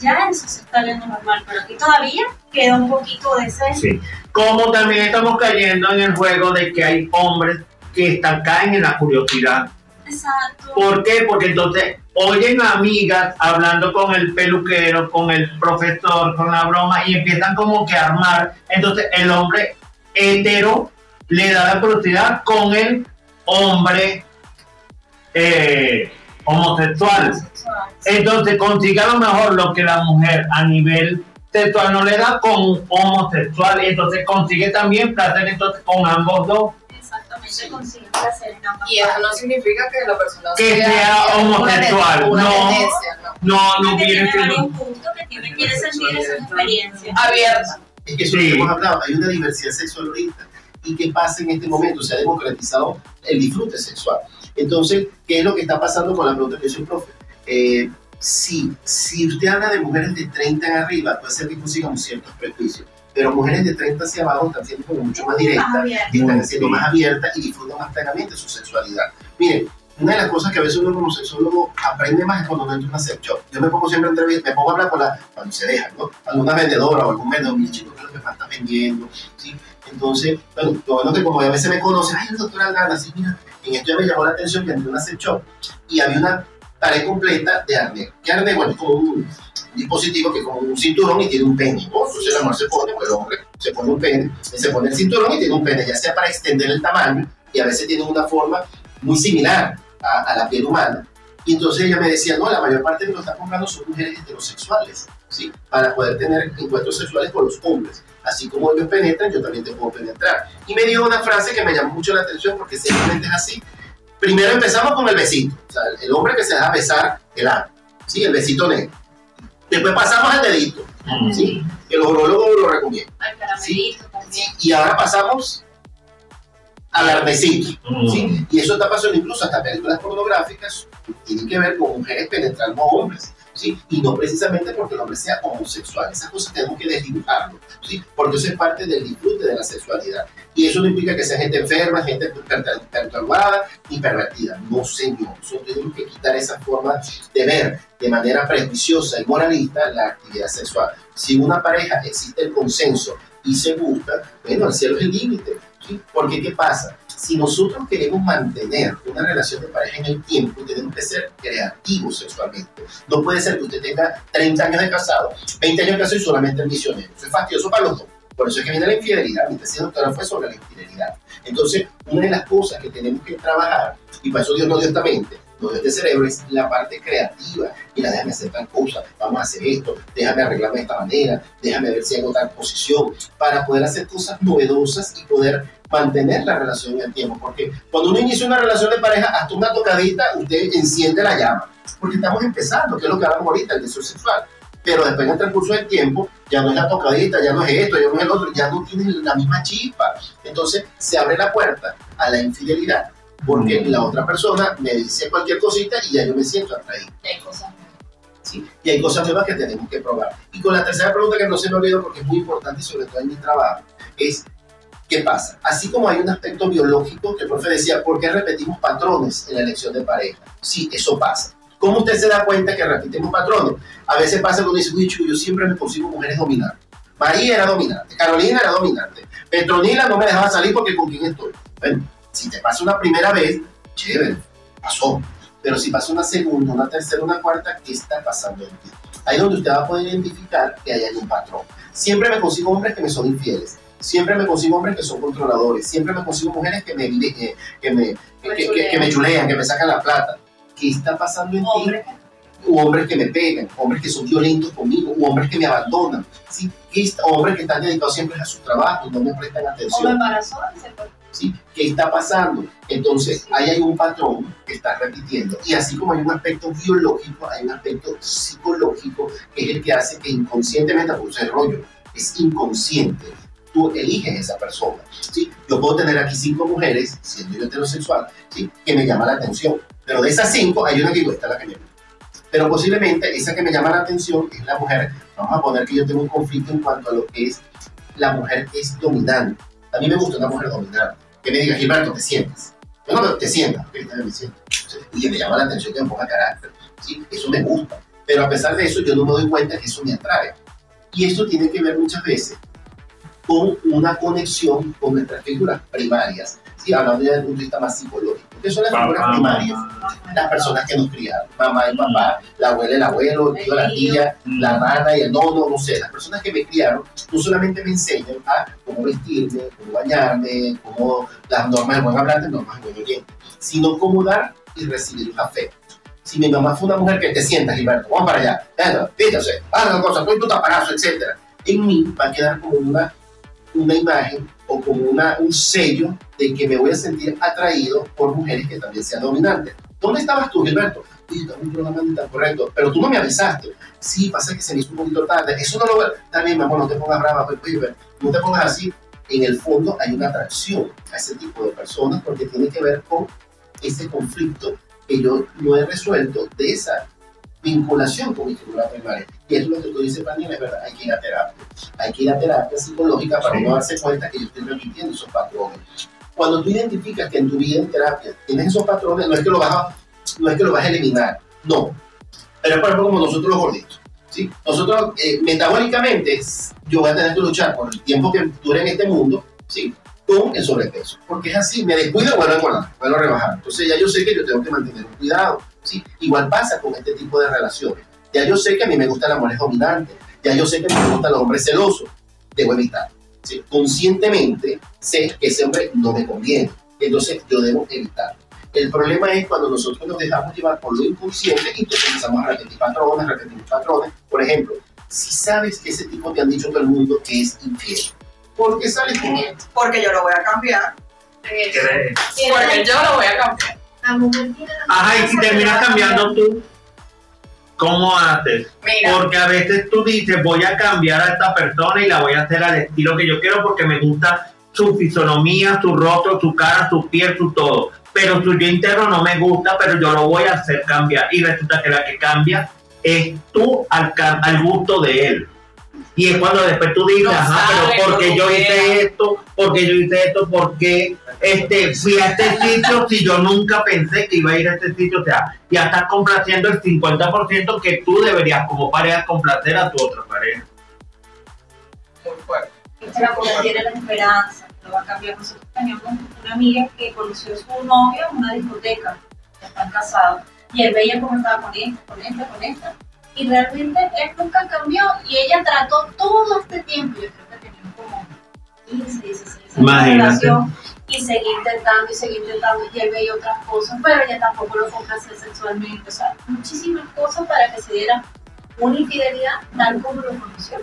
Ya eso se está viendo normal, pero aquí todavía queda un poquito de ese... Sí. Como también estamos cayendo en el juego de que hay hombres que están, caen en la curiosidad. Exacto. ¿Por qué? Porque entonces oyen amigas hablando con el peluquero, con el profesor, con la broma y empiezan como que a armar. Entonces el hombre hetero le da la curiosidad con el hombre eh, homosexual. Sexual. Entonces consigue a lo mejor lo que la mujer a nivel sexual no le da con un homosexual. Entonces consigue también placer entonces con ambos dos. Exactamente, consiguen placer en ambas Y eso no significa que la persona Que sea homosexual, una no. no. No, no que viene siendo... varios puntos que tiene, quiere sentir esas experiencias. Abierta. Es que eso es lo que hemos hablado, hay una diversidad sexual ahorita. ¿Y qué pasa en este momento? Se ha democratizado el disfrute sexual. Entonces, ¿qué es lo que está pasando con la pregunta que hizo el profe? Eh, si, si usted habla de mujeres de 30 en arriba, puede ser que consigamos ciertos prejuicios. Pero mujeres de 30 hacia abajo están siendo como mucho más directas, y están siendo más abiertas y disfrutan más plenamente su sexualidad. Miren, una de las cosas que a veces uno como sexólogo aprende más es cuando uno entra en una sex shop. Yo me pongo siempre a entrevistar, me pongo a hablar con la, cuando se deja, ¿no? Alguna vendedora o algún vendedor, mi chico, ¿qué es lo que más está vendiendo? ¿Sí? Entonces, bueno, lo bueno que como a veces me conocen, ay, el doctor Aldana, sí, mira, en esto ya me llamó la atención que entré en una sex shop y había una pared completa de arnés. ¿Qué arnés? Bueno, es como un dispositivo que es como un cinturón y tiene un pene, ¿no? Entonces la mujer se pone, pues el hombre se pone un pene, se pone el cinturón y tiene un pene, ya sea para extender el tamaño y a veces tiene una forma muy similar a, a la piel humana. Y entonces ella me decía, no, la mayor parte de los que lo están comprando son mujeres heterosexuales, ¿sí? Para poder tener encuentros sexuales con los hombres. Así como ellos penetran, yo también te puedo penetrar. Y me dio una frase que me llamó mucho la atención porque simplemente es así. Primero empezamos con el besito, o sea, el hombre que se deja besar el ano, ¿sí? El besito negro. Después pasamos al dedito, ¿sí? Que los urólogos lo recomiendan. También. Y ahora pasamos al arnecito. ¿sí? Y eso está pasando incluso hasta películas pornográficas que tienen que ver con mujeres penetrando a hombres. Y no precisamente porque el hombre sea homosexual. Esas cosas tenemos que desdibujarlo. ¿sí? Porque eso es parte del disfrute de la sexualidad. Y eso no implica que sea gente enferma, gente per- perturbada pervertida. No, señor. Nosotros tenemos que quitar esa forma de ver de manera prejuiciosa y moralista la actividad sexual. Si una pareja existe el consenso y se gusta, bueno, el cielo es el límite. ¿sí? Porque, ¿qué pasa? Si nosotros queremos mantener una relación de pareja en el tiempo, tenemos que ser creativos sexualmente. No puede ser que usted tenga 30 años de casado, 20 años de casado y solamente el misionero. Eso es fastidioso para los dos. Por eso es que viene la infidelidad. Mi tesis doctora fue sobre la infidelidad. Entonces, una de las cosas que tenemos que trabajar, y para eso Dios nos dio esta mente, nos dio este cerebro, es la parte creativa. Mira, déjame hacer tal cosa, vamos a hacer esto, déjame arreglarme de esta manera, déjame ver si hago tal posición, para poder hacer cosas novedosas y poder mantener la relación en el tiempo. Porque cuando uno inicia una relación de pareja, hasta una tocadita, usted enciende la llama. Porque estamos empezando, que es lo que hablamos ahorita, el deseo sexual. Pero después en el transcurso del tiempo, ya no es la tocadita, ya no es esto, ya no es el otro, ya no tiene la misma chispa. Entonces se abre la puerta a la infidelidad. Porque la otra persona me dice cualquier cosita y ya yo me siento atraído. Hay cosas ¿sí? Y hay cosas nuevas que tenemos que probar. Y con la tercera pregunta que no se me olvidó porque es muy importante sobre todo en mi trabajo, es ¿qué pasa? Así como hay un aspecto biológico que el profe decía, ¿por qué repetimos patrones en la elección de pareja? Sí, eso pasa. ¿Cómo usted se da cuenta que repetimos patrones? A veces pasa cuando dice, uy, yo siempre me consigo mujeres dominantes. María era dominante, Carolina era dominante, Petronila no me dejaba salir porque con quién estoy. Bueno, si te pasa una primera vez, chévere, pasó. Pero si pasa una segunda, una tercera, una cuarta, ¿qué está pasando en ti? Ahí es donde usted va a poder identificar que hay un patrón. Siempre me consigo hombres que me son infieles. Siempre me consigo hombres que son controladores. Siempre me consigo mujeres que me, vive- que, me, que, que- que- que me chulean, que me sacan la plata. ¿Qué está pasando en ti? U hombres que me pegan, hombres que son violentos conmigo, u hombres que me abandonan, ¿sí? ¿Qué está- hombres que están dedicados siempre a su trabajo y no me prestan atención. ¿sí? ¿Qué está pasando? Entonces, ahí hay un patrón que está repitiendo. Y así como hay un aspecto biológico, hay un aspecto psicológico que es el que hace que inconscientemente, por ese rollo, es inconsciente. Tú eliges esa persona. ¿sí? Yo puedo tener aquí cinco mujeres, siendo yo heterosexual, ¿sí? que me llama la atención. Pero de esas cinco, hay una que digo, esta es la que me gusta. Pero posiblemente esa que me llama la atención es la mujer, vamos a poner que yo tengo un conflicto en cuanto a lo que es la mujer que es dominante. A mí me gusta una mujer dominante. Que me diga, Gilberto, te sientas. Yo no, te sientas. Me siento. Y me llama la atención que me ponga carácter. ¿sí? Eso me gusta. Pero a pesar de eso, yo no me doy cuenta que eso me atrae. Y esto tiene que ver muchas veces con una conexión con nuestras figuras primarias. ¿sí? Hablando ya desde el punto de vista más psicológico. ¿Qué son las figuras Papá, primarias? las personas que nos criaron, mamá y papá, la abuela, el abuelo, el tío, la tía, la hermana y el nono, no sé, las personas que me criaron no solamente me enseñan a cómo vestirme, cómo bañarme, cómo las normas del buen hablante, normas del buen oyente, sino cómo dar y recibir los afectos. Si mi mamá fue una mujer que te sientas, Gilberto, vamos para allá, fíjate, haz una cosa, pon tu taparazo, etc. En mí va a quedar como una, una imagen o como una, un sello de que me voy a sentir atraído por mujeres que también sean dominantes. ¿Dónde estabas tú, Gilberto? En un programa tan correcto, pero tú no me avisaste. Sí, pasa que se me hizo un poquito tarde. Eso no lo veo. Bien, mi amor, no te pongas brava, pues, pues, no te pongas así. En el fondo hay una atracción a ese tipo de personas porque tiene que ver con ese conflicto que yo no he resuelto de esa vinculación con mi figura primaria. Y es lo que tú dices, Daniel, es verdad, hay que ir a terapia. Hay que ir a terapia psicológica para no darse cuenta que yo estoy repitiendo esos patrones. cuando tú identificas que en tu vida en terapia tienes esos patrones, no es que lo vas a, no es que lo vas a eliminar, no. Pero es por ejemplo como nosotros los gorditos. ¿sí? Nosotros, eh, metabólicamente, yo voy a tener que luchar por el tiempo que dure en este mundo, ¿sí? con el sobrepeso. Porque es así, me descuido, vuelvo a engordar, vuelvo a rebajar. Entonces ya yo sé que yo tengo que mantener un cuidado. ¿Sí? Igual pasa con este tipo de relaciones. Ya yo sé que a mí me gusta la mujer dominante, ya yo sé que a mí me gustan los hombres celosos, debo evitar. ¿sí? Conscientemente sé que ese hombre no me conviene, entonces yo debo evitar. El problema es cuando nosotros nos dejamos llevar por lo inconsciente y entonces empezamos a repetir patrones, repetir patrones. Por ejemplo, si sabes que ese tipo te han dicho todo el mundo que es infiel, ¿por qué sales con él? Porque yo lo voy a cambiar. ¿Crees? Porque yo lo voy a cambiar. Ajá, y si terminas cambiando tú, ¿cómo haces? Mira, Porque a veces tú dices, voy a cambiar a esta persona y la voy a hacer al estilo que yo quiero porque me gusta su fisonomía, su rostro, su cara, su piel, su todo. Pero su yo interno no me gusta, pero yo lo voy a hacer cambiar. Y resulta que la que cambia es tú al, al gusto de él. Y es cuando después tú dices, No ajá, sabe, pero porque no yo hice esto, porque yo hice esto, porque este, fui a este sitio si yo nunca pensé que iba a ir a este sitio. O sea, ya estás complaciendo el 50% que tú deberías como pareja complacer a tu otra pareja. muy fuerte. la mujer tiene la esperanza, lo va a cambiar. Nosotros teníamos una amiga que conoció a su novio en una discoteca, están casados, y él veía cómo estaba con esta, con esta, con esta, y realmente él nunca cambió, y ella trató todo este tiempo, yo creo que tenían como 15, 16 años de Imagínate. relación, y seguía intentando y seguía intentando, y él veía otras cosas, pero ella tampoco lo complacía sexualmente, o sea, muchísimas cosas para que se diera una infidelidad tal como lo conoció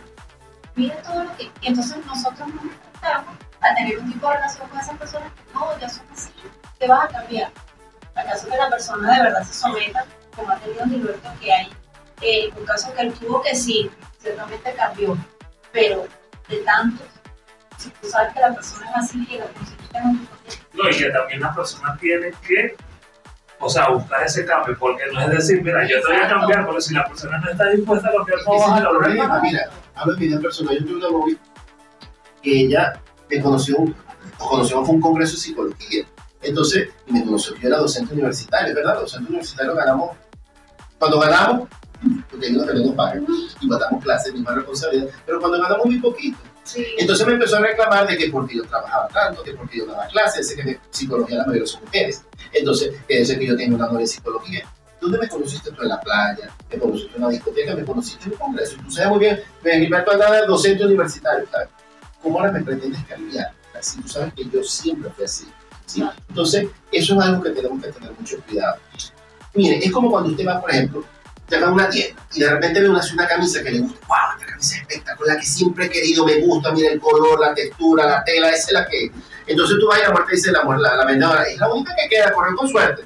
mira todo lo que. Entonces nosotros nos enfrentamos a tener un tipo de relación con esas personas que no, ya son así, que vas a cambiar. ¿Acaso que la persona de verdad se someta, como ha tenido Gilberto, que hay eh, un caso que él tuvo que sí, ciertamente cambió, pero de tantos, si tú sabes que la persona es así y la en un No, y que también las personas tienen que, o sea, buscar ese cambio, porque no es decir, mira, yo te voy a cambiar, pero si la persona no está dispuesta a cambiar, no vas a lograr nada. mira, hablo de mi vida personal. Yo tuve una novia que ella me conoció, nos conocimos fue un congreso de psicología. Entonces, me conoció yo era docente universitario, ¿verdad? Los docentes universitarios ganamos, cuando ganamos, porque no nos pagan, y damos clases, misma responsabilidad, pero cuando ganamos muy poquito. Sí. Entonces me empezó a reclamar de que porque yo trabajaba tanto, que porque yo daba clases, sé que en psicología la mayoría son mujeres. Entonces, que sé que yo tengo una de psicología. ¿Dónde me conociste tú en la playa? ¿Me conociste en una discoteca? ¿Me conociste en un congreso? Tú sabes muy bien, me Gilberto andaba de docente universitario, ¿sabes? ¿Cómo ahora me pretendes cambiar? Si tú sabes que yo siempre fui así. ¿sí? Entonces, eso es algo que tenemos que tener mucho cuidado. Mire, es como cuando usted va, por ejemplo, te va a una tienda y de repente ve una, una camisa que le gusta. ¡Wow! Esta camisa es espectacular, la que siempre he querido, me gusta, mira el color, la textura, la tela, esa es la que. Entonces tú vas y la muerte dice la, la, la vendedora, es la única que queda, correr con suerte.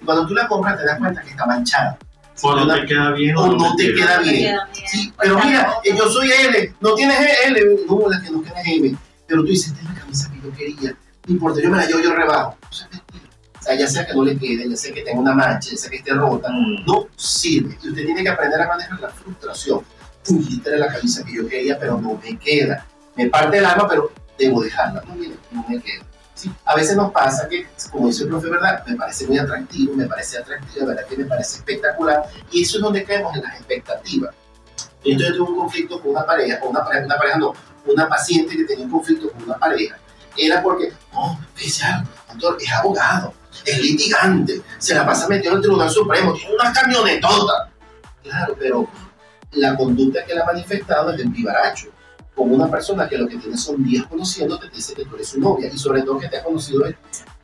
Y cuando tú la compras te das cuenta que está manchada. O no te queda bien O no te queda bien. queda bien. Sí, Pues pero está mira, eh, yo soy L, no tienes L, no, la que no queda es M. Pero tú dices, esta es la camisa que yo quería, no importa, yo me la llevo, yo rebajo. Es mentira. O sea, ya sea que no le quede, ya sea que tenga una mancha, ya sea que esté rota, no sirve. Y usted tiene que aprender a manejar la frustración. Era la camisa que yo quería, pero no me queda. Me parte el alma, pero debo dejarla. No, mire, no me queda. Sí, a veces nos pasa que, como dice el profe, ¿verdad? Me parece muy atractivo, me parece atractivo, ¿verdad? Que me parece espectacular. Y eso es donde caemos en las expectativas. Entonces tuve un conflicto con una pareja, con una pareja, una pareja no, una paciente que tenía un conflicto con una pareja. Era porque, fíjese algo, doctor, es abogado, es litigante, se la pasa metido en el Tribunal Supremo, tiene una camionetota. Claro, pero la conducta que él ha manifestado es de vivaracho, como una persona que lo que tiene son días conociéndote, te dice que tú eres su novia, y sobre todo que te ha conocido es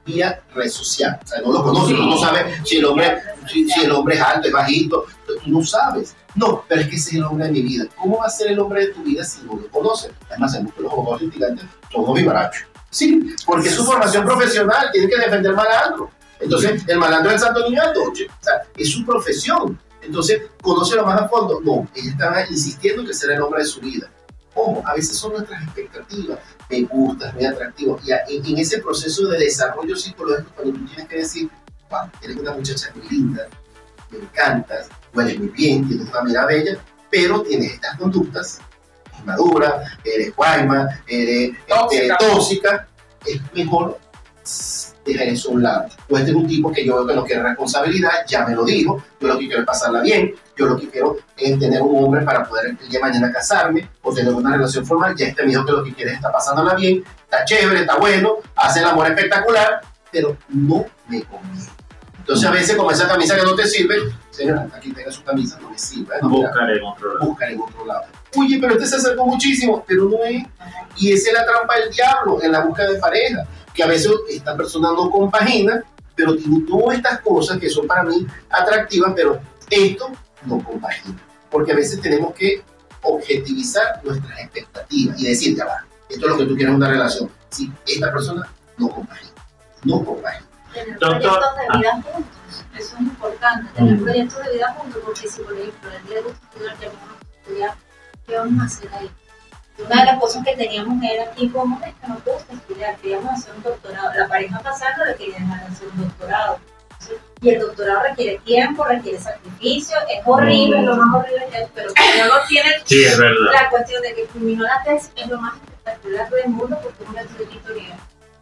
vía red social. O sea, no lo conoces, tú no sabes si el hombre, si, si el hombre es alto, es bajito, tú no sabes. No, pero es que ese es el hombre de mi vida. ¿Cómo va a ser el hombre de tu vida si no lo conoces? Además, sabemos que los abogados litigantes son vivarachos. Sí, porque su formación profesional, tiene que defender malandro. Entonces, el malandro del Santo Niño o sea, es su profesión. Entonces, conócelo más a fondo. No, ella estaba insistiendo que será el hombre de su vida. Ojo, a veces son nuestras expectativas. Me gusta, es muy atractivo. Y en, en ese proceso de desarrollo psicológico, cuando tú tienes que decir, wow, eres una muchacha muy linda, me encantas, hueles muy bien, tienes una mirada bella, pero tienes estas conductas, inmadura, eres guayma, eres este, Tóxica. tóxica, es mejor deja eso a un lado. O este es un tipo que yo veo que no quiere responsabilidad, ya me lo dijo, yo lo que quiero es pasarla bien, yo lo que quiero es tener un hombre para poder el día de mañana casarme o tener una relación formal, ya este me dijo que lo que quiere es estar pasándola bien, está chévere, está bueno, hace el amor espectacular, pero no me conviene. Entonces a veces como esa camisa que no te sirve, señora, aquí tenga su camisa, no me sirve. ¿eh? No, mira, Buscar en otro lado. buscar en otro lado. Oye, pero este se acercó muchísimo, pero no es. Y esa es la trampa del diablo en la búsqueda de pareja, que a veces esta persona no compagina, pero tiene todas estas cosas que son para mí atractivas, pero esto no compagina. Porque a veces tenemos que objetivizar nuestras expectativas y decir, ya va, esto es lo que tú quieres en una relación. Sí, esta persona no compagina, no compagina. Tener Doctor, proyectos de ah. vida juntos, eso es importante, tener Mm. proyectos de vida juntos, porque si por ejemplo el día de estudiar, ya vamos a estudiar, ¿qué vamos a hacer ahí? Una de las cosas que teníamos era aquí como es que no te gusta estudiar, queríamos hacer un doctorado. La pareja pasando le quería dejar hacer un doctorado. Y el doctorado requiere tiempo, requiere sacrificio, es horrible, es lo más horrible que hay, pero luego tiene Sí, es la cuestión de que culminó la tesis es lo más espectacular del mundo porque es una editorial.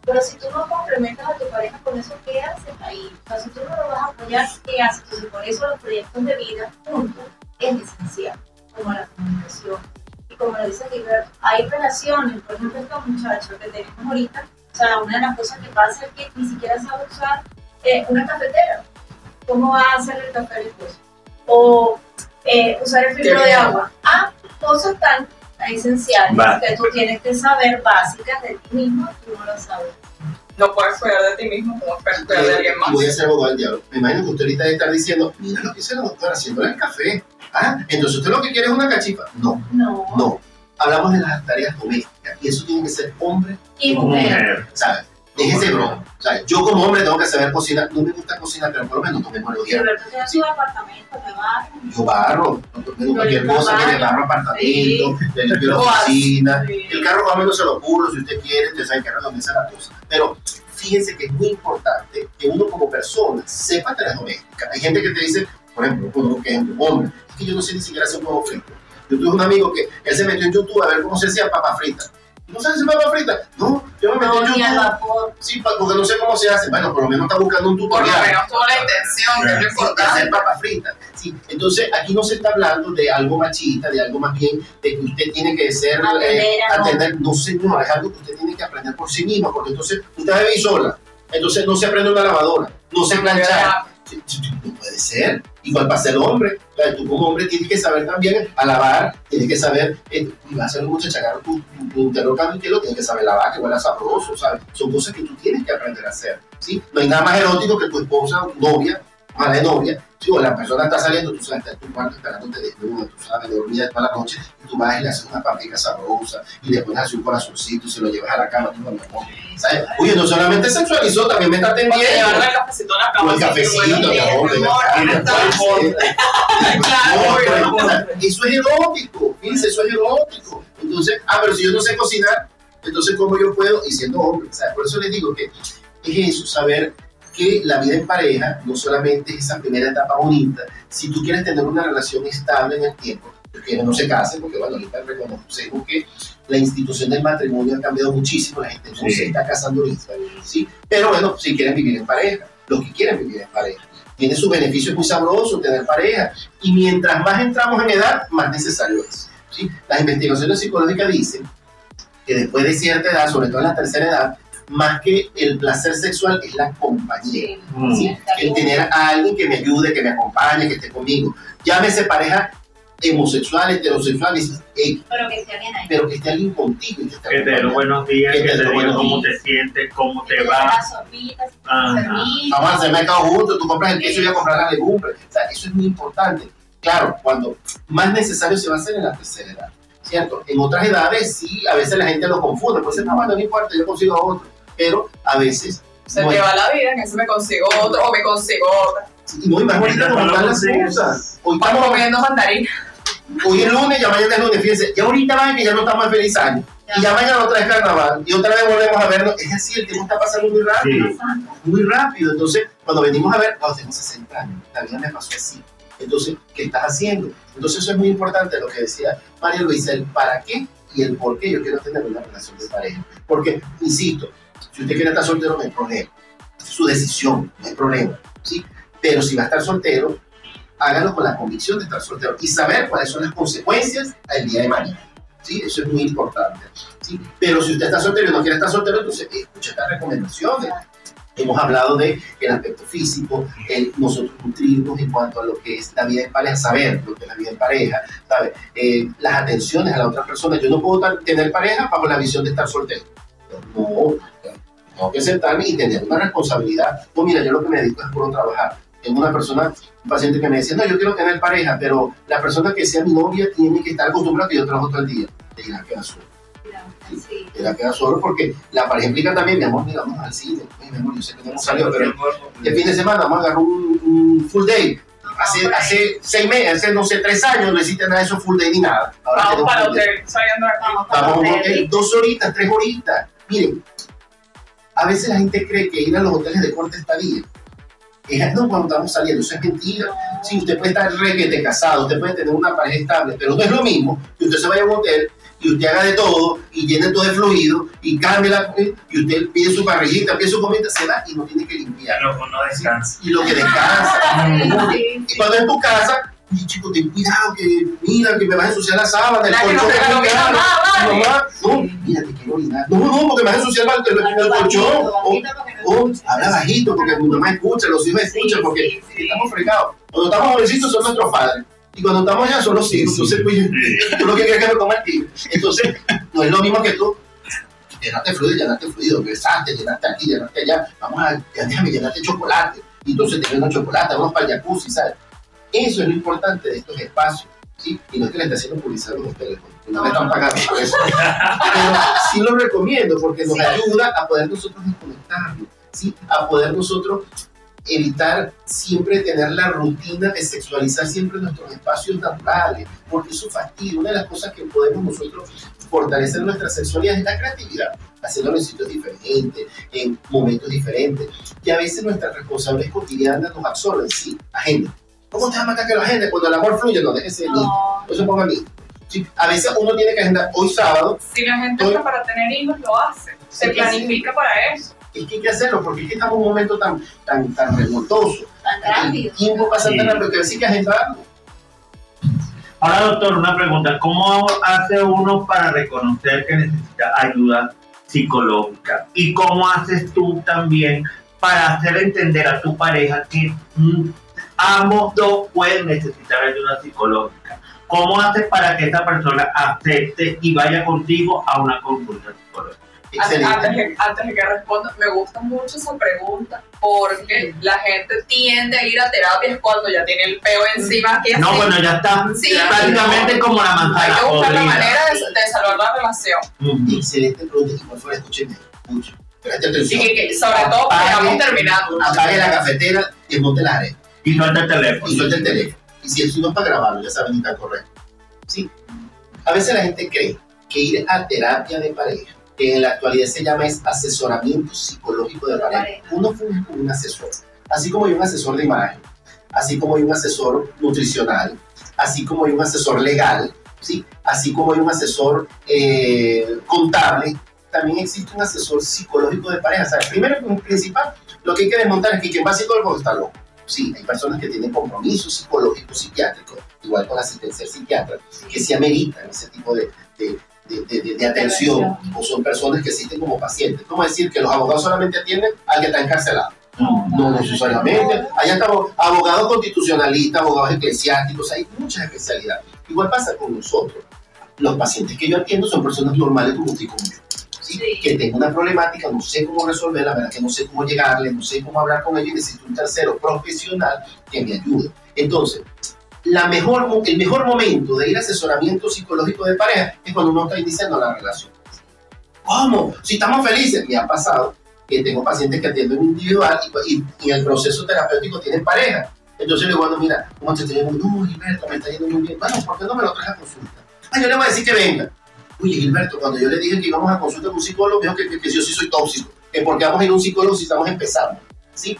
Pero si tú no complementas a tu pareja con eso, ¿qué haces ahí? O sea, si tú no lo vas a apoyar, ¿qué haces? Entonces, por eso los proyectos de vida juntos es esencial, como la comunicación. Y como lo dice Gilbert, hay relaciones, por ejemplo, estos muchachos que tenemos ahorita, o sea, una de las cosas que pasa es que ni siquiera sabe usar eh, una cafetera. ¿Cómo va a hacer el café al esposo? O eh, usar el filtro de agua. Ah, cosas tan esenciales que tú tienes que saber, básicas de ti mismo, tú no lo sabes. No puedes cuidar de ti mismo como esperas cuidar de alguien más. Voy a ser abogado del diablo. Me imagino que usted ahorita debe estar diciendo, mira lo que hizo la doctora haciéndole el café. Ah, entonces usted lo que quiere es una cachifa. No, No. no. Hablamos de las tareas domésticas y eso tiene que ser hombre Y mujer. ¿sabes? Déjese broma. O sea, yo como hombre tengo que saber cocinar. No me gusta cocinar, pero por lo menos no me muero de hambre. Gilberto tiene su apartamento, me va. Yo barro, no, no, cualquier cosa, mire, barro apartamento, le limpio la oficina. Sí. El carro más o menos se lo cubro si usted quiere, usted sabe que organiza la cosa. Pero fíjense que es muy importante que uno como persona sepa tareas domésticas. Hay gente que te dice, por ejemplo, por ejemplo, hombre, es que yo no sé ni siquiera hacer un huevo frito. Yo tuve un amigo que él se metió en YouTube a ver cómo se hacía papa frita. ¿No sabes hacer papa frita? No, yo me metí en YouTube. vapor. Sí, porque no sé cómo se hace. Bueno, por lo menos está buscando un Por lo tutorial. menos tuvo la intención, que es lo importante. hacer papas fritas. Sí, entonces aquí no se está hablando de algo machista, de algo más bien de que usted tiene que ser Atender eh, atender. No, señor, es algo que usted tiene que aprender por sí mismo, porque entonces usted debe ir sola. Entonces no se aprende una lavadora, no se planchar. No puede ser. Igual para ser hombre. Tú como hombre tienes que saber también a lavar, tienes que saber, eh, y vas a ser un muchacho, agarra tu, tu, tu interrogante y tienes que saber lavar, que huela sabroso, ¿sabes? Son cosas que tú tienes que aprender a hacer, ¿sí? No hay nada más erótico que tu esposa novia, mala novia, ¿sí? o la persona está saliendo, tú sabes, está en tu cuarto esperándote desnuda, tú sabes, dormida toda la noche, y tú vas y le haces una paprika sabrosa, y le pones así un corazoncito y se lo llevas a la cama, tú no lo pones, ¿sabes? Oye, no solamente sexualizó, también me está atendiendo. el cafecito a la O cama. el cafecito, mi amor, verdad. Claro, Eso es erótico, fíjense, eso es erótico. Entonces, ah, pero si yo no sé cocinar, entonces ¿cómo yo puedo? Y siendo hombre, sea, por eso les digo que es eso, saber que la vida en pareja no solamente es esa primera etapa bonita, si tú quieres tener una relación estable en el tiempo, que no se casen, porque bueno, ahorita reconocemos que la institución del matrimonio ha cambiado muchísimo, la gente no Sí. se está casando ahorita, ¿sí? Pero bueno, si quieren vivir en pareja, los que quieren vivir en pareja. Tiene sus beneficios muy sabrosos tener pareja. Y mientras más entramos en edad, más necesario es. ¿sí? Las investigaciones psicológicas dicen que después de cierta edad, sobre todo en la tercera edad, más que el placer sexual es la compañía. Mm. ¿sí? El tener a alguien que me ayude, que me acompañe, que esté conmigo. Llámese pareja homosexual, heterosexual, dices, "Ey, Pero que esté bien ahí. pero que esté alguien contigo y que esté Que te dé los buenos días, Que que te te dé los diga cómo días. te sientes, cómo te Que te va. las permiso. Vamos a hacer mercado juntos, tú compras el queso y yo a comprar la legumbre. O sea, eso es muy importante. Claro, cuando más necesario se va a hacer en la tercera edad, ¿cierto? En otras edades sí, a veces la gente lo confunde, pues no, bueno, no importa, yo consigo otro. Pero a veces, Se es- va la vida, que ese me consigo otro o me consigo otra. y no, y más ahorita están las cosas. Hoy Estamos comiendo mandarina. hoy es lunes, ya mañana es lunes, fíjense, ya ahorita van que ya no estamos en feliz año. Y ya mañana otra vez carnaval, y otra vez volvemos a vernos. Es así, el tiempo está pasando muy rápido. Sí. muy rápido. Entonces, cuando venimos a ver, cuando tengo 60 años, la vida me pasó así. Entonces, ¿qué estás haciendo? Entonces, eso es muy importante lo que decía María Luisa, el para qué y el por qué yo quiero tener una relación de pareja. Porque, insisto, Si usted quiere estar soltero, no hay problema. Es su decisión, no hay problema. ¿sí? Pero si va a estar soltero, hágalo con la convicción de estar soltero y saber cuáles son las consecuencias al día de mañana. ¿sí? Eso es muy importante. ¿sí? Pero si usted está soltero y no quiere estar soltero, entonces escuche estas recomendaciones. Hemos hablado de el aspecto físico, nosotros nutrirnos en cuanto a lo que es la vida en pareja, saber lo que es la vida en pareja, ¿sabe? Eh, las atenciones a la otra persona. Yo no puedo tener pareja bajo la visión de estar soltero. No, tengo que sentarme y tener una responsabilidad. No, mira, yo lo que me dedico es puro trabajar. Tengo una persona, un paciente que me decía, no, yo quiero tener pareja, pero la persona que sea mi novia tiene que estar acostumbrada a que yo trabajo todo el día. Le dirá, queda solo. Sí. Te la queda solo porque la pareja implica también, mi amor, mira, vamos al cine. Ay, mi amor, yo sé que no hemos salido, pero el fin de semana vamos a agarrar un, un full day. Hace, hace seis meses, hace no sé, tres años no existe nada de eso full day ni nada. Ahora Vamos para hotel, saliendo. Vamos para hotel dos horitas, tres horitas. Miren, a veces la gente cree que ir a los hoteles de corta estadía es no cuando estamos saliendo, eso es mentira. Sí, usted puede estar requete casado, usted puede tener una pareja estable, pero no es lo mismo que usted se vaya a un hotel y usted haga de todo y llene todo de fluido y cambie la y usted pide su parrillita, pide su comida, se va y no tiene que limpiar. Loco, no descansa. Y lo que descansa. Y cuando en tu casa, y chico, ten cuidado, que mira, que me vas a ensuciar la sábana, el no colchón. te la que vale. Mamá, no, mira, te quiero orinar. No, no, porque me vas a ensuciar el, el, el colchón. O, o habla bajito, porque mi mamá escucha, los hijos escuchan, porque estamos fregados. Cuando estamos jovencitos son nuestros padres. Y cuando estamos ya son los hijos. Entonces, pues, tú lo que quieres que me coma el tío. Entonces, no es lo mismo que tú. Llenaste fluido, llenaste fluido, besaste, llenaste aquí, llenaste allá. Vamos a, ya déjame llenarte chocolate. Y entonces te unos chocolate, vamos para el jacuzzi, ¿sabes? Eso es lo importante de estos espacios. ¿sí? Y no es que le esté haciendo publicidad a los hoteles, porque no me están pagando por eso. Pero sí lo recomiendo porque nos Sí. ayuda a poder nosotros desconectarnos, ¿sí? a poder nosotros evitar siempre tener la rutina de sexualizar siempre nuestros espacios naturales, porque eso fastidia. Una de las cosas que podemos nosotros fortalecer nuestra sexualidad es la creatividad, haciéndolo en sitios diferentes, en momentos diferentes, que a veces nuestras responsabilidades cotidianas nos absorben, sí, agenda. ¿Cómo te va a matar que la agenda? Cuando el amor fluye, no de mí. No, Eso ponga a mí. Sí, a veces uno tiene que agendar hoy sábado, Si la gente Estoy- está para tener hijos, lo hace. Se Sí, planifica para eso. es que hay que hacerlo porque es que estamos en un momento tan, tan, tan revoltoso. tan El rápido. tiempo pasa Sí. tan rápido que hay que agendarlo. Ahora, doctor, una pregunta. ¿Cómo hace uno para reconocer que necesita ayuda psicológica? ¿Y cómo haces tú también para hacer entender a tu pareja que mm, ambos dos pueden necesitar ayuda psicológica? ¿Cómo haces para que esa persona acepte y vaya contigo a una consulta psicológica? Antes, Excelente. de, antes de que responda, me gusta mucho esa pregunta porque la gente tiende a ir a terapias cuando ya tiene el peo encima. Que No, así, bueno, ya está Sí, prácticamente como la hay manzana que buscar la manera de, de salvar la relación. Ujú. Excelente pregunta. Y por favor, escúcheme. Escuche. Preste Y atención. que, que sobre todo porque Apague- vamos terminando. Apague la cafetera, desmonte la arena Y suelta el teléfono. y suelte el teléfono. Y si eso no es para grabarlo, ya saben, ni tan correcto. Sí. A veces la gente cree que ir a terapia de pareja, que en la actualidad se llama es asesoramiento psicológico de pareja. Uno funge como un asesor. Así como hay un asesor de imagen, así como hay un asesor nutricional, así como hay un asesor legal, ¿sí? así como hay un asesor eh, contable, también existe un asesor psicológico de pareja. Sea, primero y principal, lo que hay que desmontar es que quien va a psicólogo está loco. Sí, hay personas que tienen compromisos psicológicos, psiquiátricos, igual con la asistencia psiquiatra, que se ameritan ese tipo de, de, atención, o son personas que existen como pacientes. ¿Cómo decir que los abogados solamente atienden al que está encarcelado? No necesariamente. Allá estamos abogados constitucionalistas, abogados eclesiásticos, hay muchas especialidades. Igual pasa con nosotros. Los pacientes que yo atiendo son personas normales como usted y como yo. ¿Sí? Que tengo una problemática, no sé cómo resolverla, la verdad que no sé cómo llegarle, no sé cómo hablar con ellos y necesito un tercero profesional que me ayude. Entonces, la mejor, el mejor momento de ir a asesoramiento psicológico de pareja es cuando uno está iniciando la relación. ¿Cómo? Si estamos felices, me ha pasado que tengo pacientes que atiendo en individual y, y, y en el proceso terapéutico tienen pareja. Entonces le digo, bueno, mira, ¿cómo te estoy yendo? No, Gilberto, me está yendo muy bien. Bueno, ¿por qué no me lo traes a consulta? Ah, yo le voy a decir que venga. Oye, Gilberto, cuando yo le dije que íbamos a consulta con un psicólogo, dijo que, que, que yo sí soy tóxico. Que porque vamos a ir a un psicólogo si estamos empezando. ¿Sí?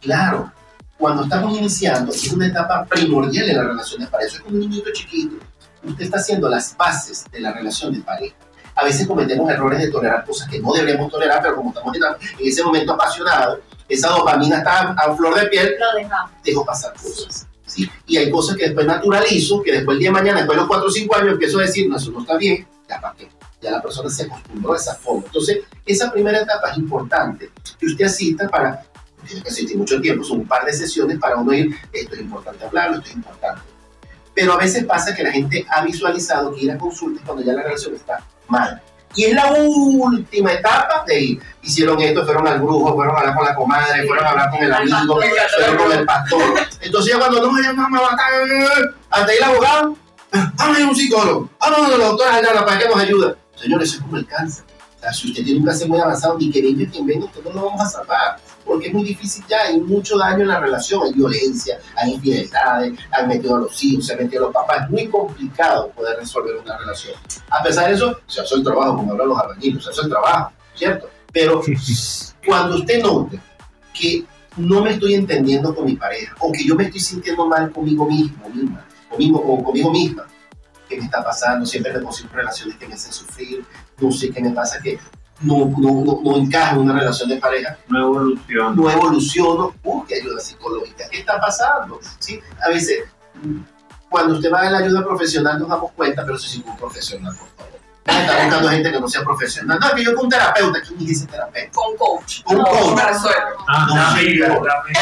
Claro, cuando estamos iniciando, es una etapa primordial en la relación de pareja. Eso es como un niñito chiquito. Usted está haciendo las bases de la relación de pareja. A veces cometemos errores de tolerar cosas que no deberíamos tolerar, pero como estamos en en ese momento apasionado, esa dopamina está a flor de piel, Lo dejamos. dejo pasar cosas. ¿sí? Y hay cosas que después naturalizo, que después el día de mañana, después de los 4 o 5 años, empiezo a decir, no, eso no está bien, ya para qué. Ya la persona se acostumbró a esa forma. Entonces, esa primera etapa es importante que usted asista para, tiene que asistir mucho tiempo, son un par de sesiones para uno ir, esto es importante hablarlo, esto es importante. Pero a veces pasa que la gente ha visualizado que ir a consultas cuando ya la relación está mal. Y es la última etapa de ir. Hicieron esto, fueron al brujo, fueron a hablar con la comadre, fueron a hablar con el amigo, fueron con el pastor. Entonces ya cuando no, ya no me va a matar, hasta ahí el abogado, vamos a ir a un psicólogo, vamos a la doctora Ayala para que nos ayude. Señores, eso es como el cáncer. O sea, si usted tiene un cáncer muy avanzado, ni que venga quien venga, usted no lo vamos a salvar. Porque es muy difícil ya, hay mucho daño en la relación, hay violencia, hay infidelidades, han metido a los hijos, se han metido a los papás. Es muy complicado poder resolver una relación. A pesar de eso, se hace el trabajo, como hablan los albañiles, se hace el trabajo, ¿cierto? Pero cuando usted note que no me estoy entendiendo con mi pareja, o que yo me estoy sintiendo mal conmigo mismo, misma, conmigo, o conmigo misma, ¿qué me está pasando? Siempre me consigo relaciones que me hacen sufrir, no sé qué me pasa, que no, no, no, no encajo en una relación de pareja, No evoluciona. no evoluciono, busque ayuda psicológica. ¿Qué está pasando? ¿Sí? A veces, cuando usted va a la ayuda profesional nos damos cuenta, pero eso sí un profesional, por favor. Está buscando gente que no sea profesional. No, es que yo con un terapeuta, ¿quién dice terapeuta? Con coach. Un No, coach. me resuelve. Ah, No, Una sí, amiga, no. una amiga.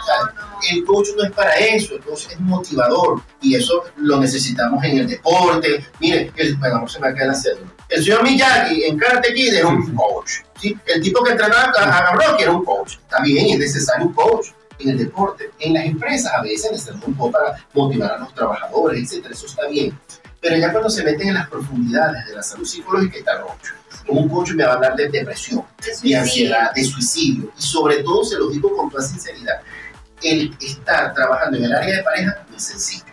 O sea, el coach no es para eso, el coach es motivador y eso lo necesitamos en el deporte. Mire, el, bueno, se me acaba la cédula. El señor Miyagi en Karate Kid era un coach. ¿sí? El tipo que entrenaba a, a Rocky era un coach. Está bien, es necesario un coach en el deporte. En las empresas a veces necesitamos un coach para motivar a los trabajadores, etcétera. Eso está bien. Pero ya cuando se meten en las profundidades de la salud psicológica está coach. Como un coach me va a hablar de depresión, De ansiedad, de suicidio. Y sobre todo, se lo digo con toda sinceridad, el estar trabajando en el área de pareja no es sencillo.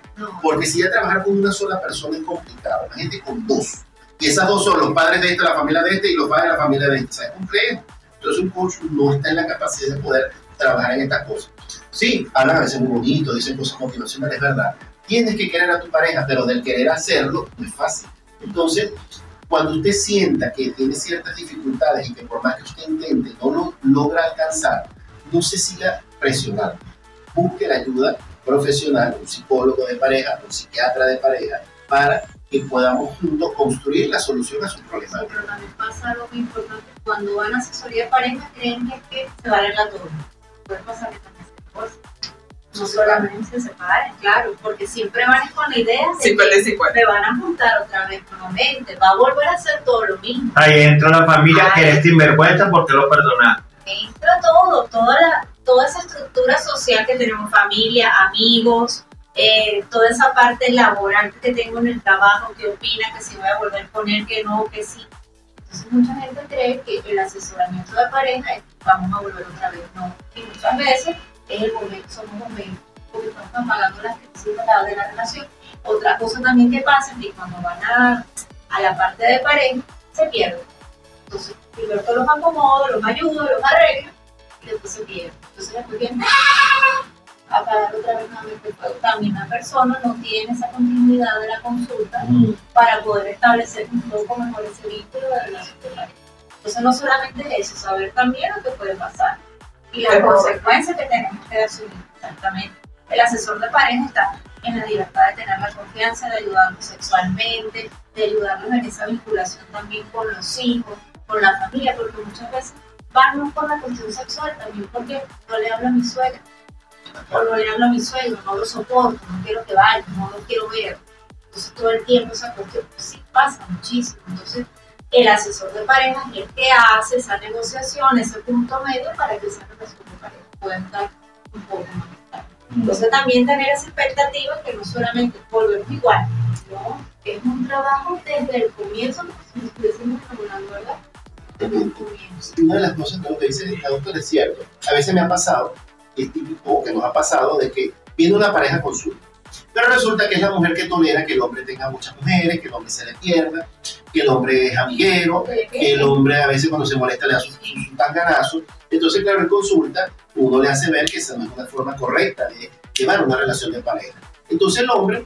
Porque si ya trabajar con una sola persona es complicado, imagínate con dos. Y esas dos son los padres de este, la familia de este y los padres de la familia de este. O sea, es complejo. Entonces un coach no está en la capacidad de poder trabajar en estas cosas. Sí, hablan a veces muy bonito, dicen cosas motivacionales, es verdad. Tienes que querer a tu pareja, pero del querer hacerlo no es fácil. Entonces, cuando usted sienta que tiene ciertas dificultades y que por más que usted intente no lo logra alcanzar, no se siga presionando. Busque la ayuda profesional, un psicólogo de pareja, un psiquiatra de pareja, para que podamos juntos construir la solución a sus problemas. Pero también pasa algo muy importante. Cuando van a asesoría de pareja, creen que se va a arreglar todo. Puede pasar que también se. No solamente se separen, claro, porque siempre van con la idea de que 50 y 50. me van a juntar otra vez nuevamente, va a volver a hacer todo lo mismo. Ahí entra la familia que Ay. eres sinvergüenza porque lo perdonaste. entra todo, toda, la, toda esa estructura social que tenemos, familia, amigos, eh, toda esa parte laboral que tengo en el trabajo, que opina, que si voy a volver con él, que no, que sí. Entonces mucha gente cree que el asesoramiento de pareja es vamos a volver otra vez, no. Y muchas veces es el momento, son los momentos, porque estamos apagando las crisis de la, relación. Otra cosa también que pasa es que cuando van a, a la parte de pareja, se pierden. Entonces, primero los acomodo, los ayudo, los arreglo, y después se pierden. Entonces después vienen a pagar otra vez nuevamente el fuego. También la persona no tiene esa continuidad de la consulta para poder establecer un poco mejor ese vínculo de relación de pareja. Entonces no solamente es eso, saber también lo que puede pasar y las consecuencias que tenemos que asumir. Exactamente. El asesor de pareja está en la libertad de tener la confianza, de ayudarnos sexualmente, de ayudarnos en esa vinculación también con los hijos, con la familia, porque muchas veces no por la cuestión sexual, también porque no le hablo a mi suegra, o no le hablo a mi suegro, no lo soporto, no quiero que vaya, no lo quiero ver. Entonces todo el tiempo esa cuestión pues, sí pasa muchísimo. Entonces el asesor de pareja es el que hace esa negociación, ese punto medio para que esa relación de pareja pueda estar un poco más estable. Entonces también tener esa expectativa que no solamente volvemos igual, ¿no? Es un trabajo desde el comienzo, como si nos estuviésemos enamorando, ¿verdad? Desde el comienzo. una de las cosas que lo que dice la doctora es cierto. A veces me ha pasado, y es típico, que nos ha pasado, de que viene una pareja consulta. Pero resulta que es la mujer que tolera que el hombre tenga muchas mujeres, que el hombre se le pierda, que el hombre es amiguero, que el hombre a veces cuando se molesta le da su, su, su tanganazo. Entonces, claro, en consulta uno le hace ver que esa no es una forma correcta de llevar una relación de pareja. Entonces el hombre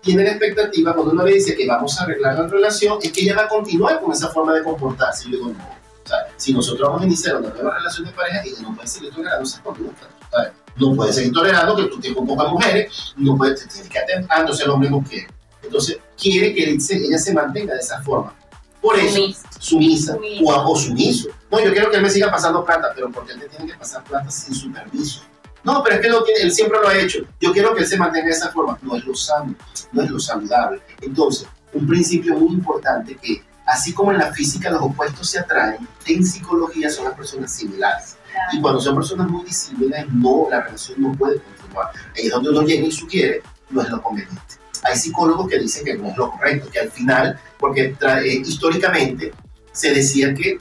tiene la expectativa, cuando uno le dice que vamos a arreglar la relación, es que ella va a continuar con esa forma de comportarse. Y yo digo, no. O sea, si nosotros vamos a iniciar una nueva relación de pareja, ella no puede seguir tolerando esas conductas. ¿sabes? No puede seguir tolerando que tú tengas pocas mujeres, no puede, te tienes que atentar, ah, entonces el hombre no quiere. Entonces, quiere que él se- ella se mantenga de esa forma. Por eso, Sumisa. sumisa o, o sumiso. No, yo quiero que él me siga pasando plata, pero porque él te tiene que pasar plata sin su permiso. No, pero es que lo tiene- él siempre lo ha hecho. Yo quiero que él se mantenga de esa forma. No es lo sano, no es lo saludable. Entonces, un principio muy importante que, así como en la física los opuestos se atraen, en psicología son las personas similares. Y cuando son personas muy disímiles, no, la relación no puede continuar. Ahí es donde uno llega y sugiere, no es lo conveniente. Hay psicólogos que dicen que no es lo correcto, que al final, porque tra- eh, históricamente se decía que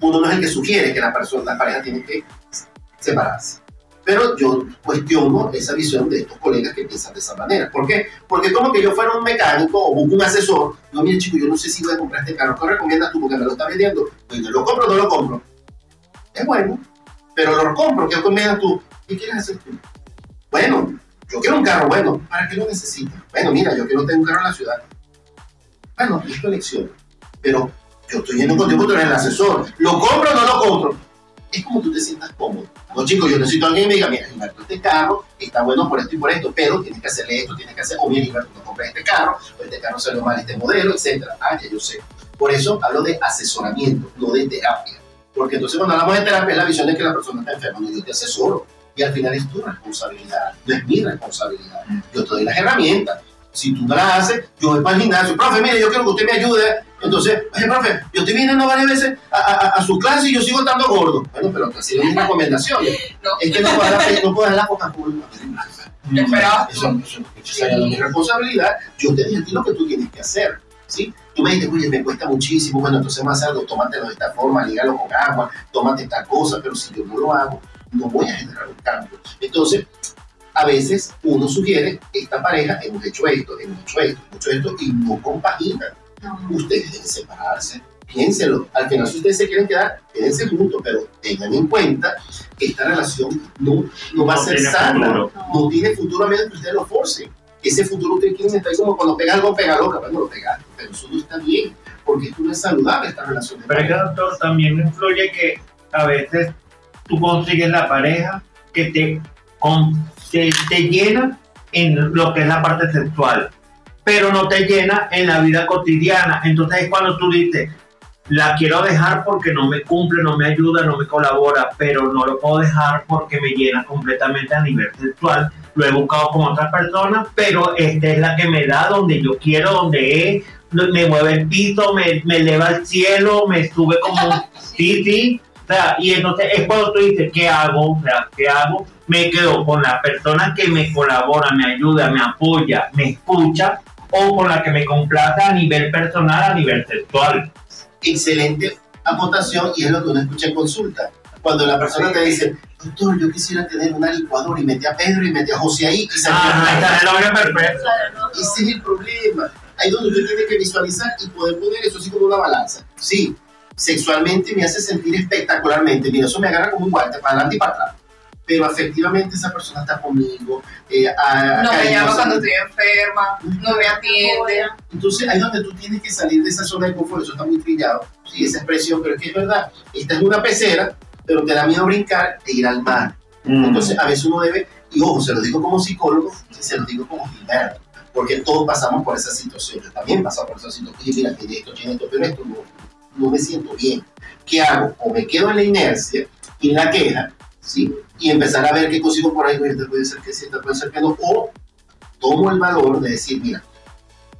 uno no es el que sugiere que la persona, la pareja tiene que separarse. Pero yo cuestiono esa visión de estos colegas que piensan de esa manera. ¿Por qué? Porque como que yo fuera un mecánico o un asesor, no, mire chico, yo no sé si voy a comprar este carro, ¿qué recomiendas tú? Porque me lo está vendiendo. Pues yo lo compro no lo compro. Es bueno, pero lo compro, ¿qué recomiendas tú? ¿Qué quieres hacer tú? Bueno, yo quiero un carro bueno. ¿Para qué lo necesitas? Bueno, mira, yo quiero tener un carro en la ciudad. Bueno, es tu elección. Pero yo estoy yendo contigo, tú eres el asesor. ¿Lo compro o no lo compro? Es como tú te sientas cómodo. No, chicos, yo necesito a alguien que me diga, mira, Gilberto, este carro está bueno por esto y por esto, pero tienes que hacerle esto, tienes que hacer, o bien, Gilberto, no compres este carro, o este carro salió mal este modelo, etc. Ah, ya yo sé. Por eso hablo de asesoramiento, no de terapia. Porque entonces cuando hablamos de terapia es la visión de que la persona está enferma, no, yo te asesoro. Y al final es tu responsabilidad, no es mi responsabilidad. Yo te doy las herramientas. Si tú no las haces, yo voy para el gimnasio, profe, mire, yo quiero que usted me ayude. Entonces, oye, profe, yo estoy viniendo varias veces a, a- a su clase y yo sigo estando gordo. Bueno, pero sido mi recomendación. No. Es que no puedo dar, no puedo dar la. ¿Qué esperabas Eso, tú? eso, eso era mi responsabilidad. Yo te dije a ti lo que tú tienes que hacer. ¿sí? Tú me dices, oye, me cuesta muchísimo. Bueno, entonces más algo, tómatelo de esta forma, lígalo con agua, tómate esta cosa, pero si yo no lo hago, no voy a generar un cambio. Entonces, a veces uno sugiere, esta pareja, hemos hecho esto, hemos hecho esto, hemos hecho esto, y no compaginan. Ustedes deben separarse. Piénselo. Al final, si ustedes se quieren quedar, quédense juntos, pero tengan en cuenta que esta relación no, no va a No ser sana futuro. no tiene futuro a menos que ustedes lo forcen. Ese futuro ustedes quieren estar ahí como cuando pega algo, pega loca. Bueno, lo pegaste, pero eso no está bien, porque esto no es saludable esta relación. Pero es que, doctor, también influye que a veces tú consigues la pareja que te, con- que te llena en lo que es la parte sexual, pero no te llena en la vida cotidiana. Entonces es cuando tú dices, la quiero dejar porque no me cumple, no me ayuda, no me colabora, pero no lo puedo dejar porque me llena completamente a nivel sexual. Lo he buscado con otras personas, pero esta es la que me da donde yo quiero, donde es, me mueve el piso, me, me eleva al cielo, me sube como sí, sí. O sea, y entonces es cuando tú dices, ¿qué hago? O sea, ¿qué hago? Me quedo con la persona que me colabora, me ayuda, me apoya, me escucha, o con la que me complace a nivel personal, a nivel sexual. Excelente acotación y es lo que uno escucha en consulta. Cuando la persona te dice, doctor, yo quisiera tener una licuadora y metí a Pedro y metí a José ahí y Ah, blanca". está el hombre perfecto. Ese es el problema. Ahí donde usted tiene que visualizar y poder poner eso así como una balanza. Sí, sexualmente me hace sentir espectacularmente. Mira, eso me agarra como un guante para adelante y para atrás. Pero afectivamente esa persona está conmigo. eh, a- No me llama cuando estoy enferma, no me atiende. Entonces, ahí donde tú tienes que salir de esa zona de confort, eso está muy trillado, sí, esa expresión, pero es que es verdad, estás en una pecera, pero te da miedo brincar e ir al mar. Mm. Entonces, a veces uno debe, y ojo, se lo digo como psicólogo, y se lo digo como Gilberto, porque todos pasamos por esa situación. Yo también he pasado por esa situación. Oye, mira, tiene esto, tiene esto, pero esto no, no me siento bien. ¿Qué hago? O me quedo en la inercia y en la queja, ¿sí? Y empezar a ver qué consigo por ahí, esta puede ser que sí, esta puede ser que no, o tomo el valor de decir, mira,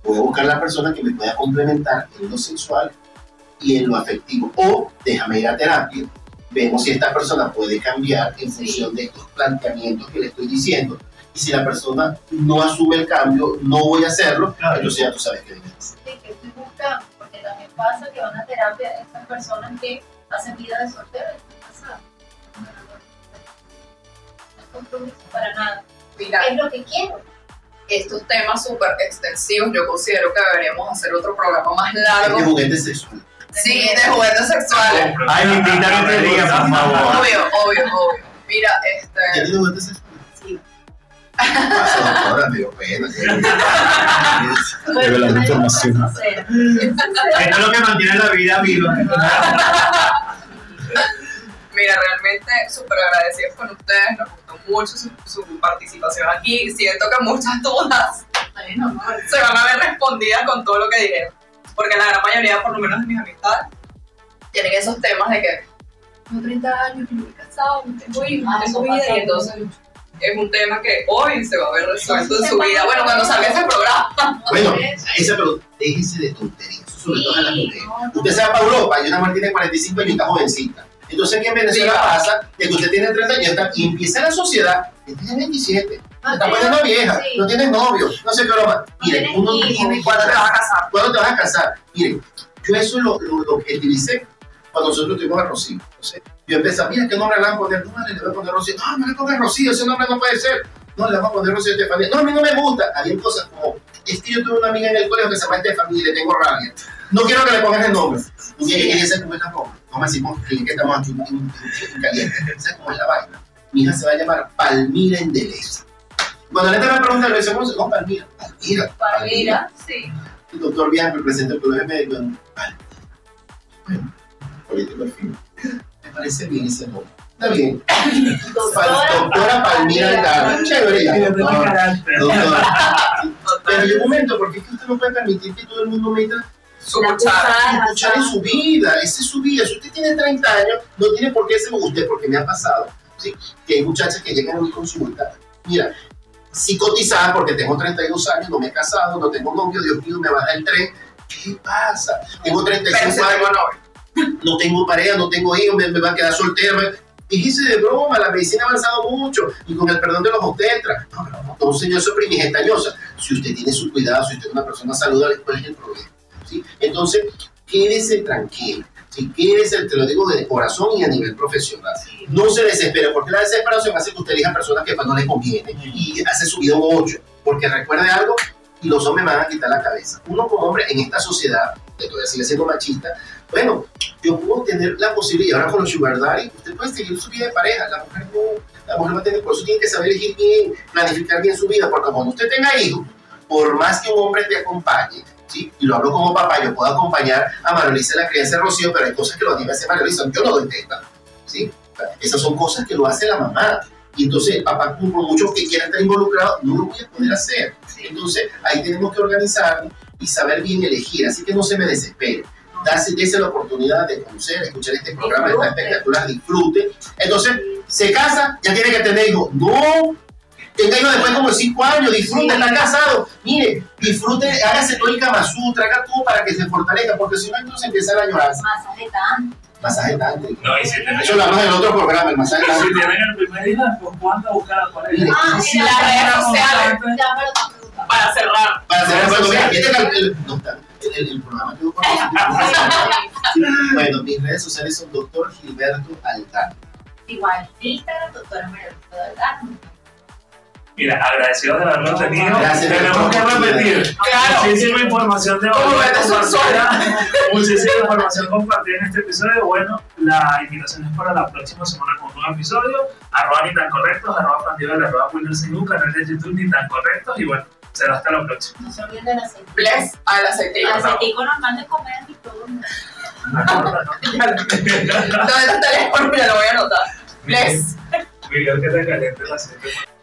voy a buscar la persona que me pueda complementar en lo sexual y en lo afectivo, o déjame ir a terapia, vemos si esta persona puede cambiar en Sí. función de estos planteamientos que le estoy diciendo. Y si la persona no asume el cambio, no voy a hacerlo, Claro. entonces ya tú sabes qué debes hacer. Sí, que estoy buscando, porque también pasa que van a terapia estas personas que hacen vida de soltero y están casadas. No es compromiso para nada. Mira, Es lo que quiero. estos temas súper extensivos, yo considero que deberíamos hacer otro programa más largo. Es de juguete sexual. Sí, de juguetes sexuales. Ay, mi tita, no te digas, por favor. Obvio, obvio, obvio. Mira, ¿Ya este. tiene juguete sexual? Sí. Paso, doctora, me dio pena. Revelando información. Esto es lo que mantiene la vida viva. Mira, realmente súper agradecidos con ustedes, nos gustó mucho su, su participación aquí. Siento que muchas dudas se van a ver respondidas con todo lo que dijeron. Porque la gran mayoría, por lo menos de mis amistades, tienen esos temas de que tengo 30 años, no me he casado, no tengo hijos, no Ah, tengo vida. Y entonces es un tema que hoy se va a ver resuelto en su vida. Bueno, cuando salga ese programa. Bueno, esa pero déjense de tonterías, eso sobre todo a las mujeres. no, Usted se va para Europa y una mujer tiene 45 años y está jovencita. Entonces aquí en Venezuela Sí. pasa de que usted tiene 30 años y empieza la sociedad, usted tiene 27, se está poniendo vieja, no tienes novio, no sé qué broma. Miren, uno tiene ¿Cuándo te vas a casar? ¿Cuándo te vas a casar? Miren, yo eso lo, lo, lo que utilicé cuando nosotros tuvimos a Rocío. Entonces, yo empecé, mira, ¿qué nombre le van a poner? No, le voy a poner Rocío. No, no le pongas Rocío, ese nombre no puede ser. No, le vamos a poner Rocío Estefanía. No, a mí no me gusta. Había cosas como, es que yo tuve una amiga en el colegio que se llama Estefanía y le tengo rabia. No quiero que le pongas el nombre. Un día que quería hacer comer la ropa. Vamos a decir, como que estamos aquí en- en- en caliente. ¿Sabes cómo es la vaina? Mi hija se va a llamar Palmira Endeleza. Cuando la gente me pregunta, le dice, ¿cómo se llama? No, Palmira. Palmira. Palmira, sí. El doctor Bianco, el presidente del colegio médico, en Palmira. Bueno, político al fin. Me parece bien ese nombre. Está bien. Doctora Palmira Alcalá. Chévere ya. El Doctora. Pero hay un momento, porque es que usted no puede permitir que todo el mundo meta Su cuchara. cuchara. escuchar en su vida, esa es su vida. Si usted tiene 30 años, no tiene por qué ser usted, porque me ha pasado, ¿sí? Que hay muchachas que llegan a mi consulta, mira, psicotizadas porque tengo 32 años, no me he casado, no tengo novio, Dios mío, me baja el tren. ¿Qué pasa? Tengo Pero 35 se años, no tengo pareja, no tengo hijos, me, me va a quedar soltero. Dijiste de broma, la medicina ha avanzado mucho y con el perdón de los obstetras. No, pero no, entonces yo soy primigestañosa. Si usted tiene su cuidado, si usted es una persona saludable, ¿cuál es el problema? ¿Sí? Entonces, quédese tranquilo. ¿Sí? Quédese, te lo digo de corazón y a nivel profesional. No se desespere, porque la desesperación hace que usted elija personas que no le conviene y hace su vida un 8. Porque recuerde algo, y los hombres me van a quitar la cabeza. Uno como hombre en esta sociedad, que todavía sigue siendo machista, bueno, yo puedo tener la posibilidad, ahora con los sugar daddy, usted puede seguir su vida de pareja, la mujer no, la mujer tener, por eso tiene que saber elegir bien, planificar bien su vida, porque cuando usted tenga hijos, por más que un hombre te acompañe, ¿sí? y lo hablo como papá, yo puedo acompañar a Marolisa en la crianza de Rocío, pero hay cosas que lo anima a hacer yo no doy teta, ¿sí? Esas son cosas que lo hace la mamá, y entonces el papá, por mucho que quiera estar involucrado, no lo voy a poder hacer. Entonces ahí tenemos que organizarnos y saber bien elegir, así que no se me desespere. Dase, dese la oportunidad de conocer, escuchar este programa, Disfrute. espectacular, disfrute. Entonces, se casa, ya tiene que tener hijos. No, tenga hijos después como de 5 años, disfrute, está casado. Mire, disfrute, hágase todo el Kama Sutra, haga todo para que se fortalezca, porque si no, entonces empieza la lloranza. Masaje tanto. Masaje tántrico. No, y si tienen, Eso lo hablamos en el otro programa, el masaje si tántrico. tienen el primer hijo, pues ¿cuándo buscar a pareja? Ah, Sí, las redes sociales. Para cerrar. Para cerrar, bueno, mira, este está, el, el, el programa que yo. Bueno, mis redes sociales son Doctor Gilberto Altano. Igual, Instagram, María Luisa Delgado. Mira, agradecidos de haberlo tenido. Gracias. Tenemos que repetir. Claro. Muchísima información de compartida. Muchísima información compartida en este episodio. Bueno, la invitación es para la próxima semana con un nuevo episodio. Arroba ni tan correctos, arroba Fandivel, arroba Wilder canal de YouTube ni tan correctos. Y bueno, será hasta la próxima. No se olviden del aceite. Bless al aceite. El aceitico normal de comer y todo. ¿Dónde está el teléfono? Mira, lo voy a anotar. Bless. Miguel, que te caliente el aceite.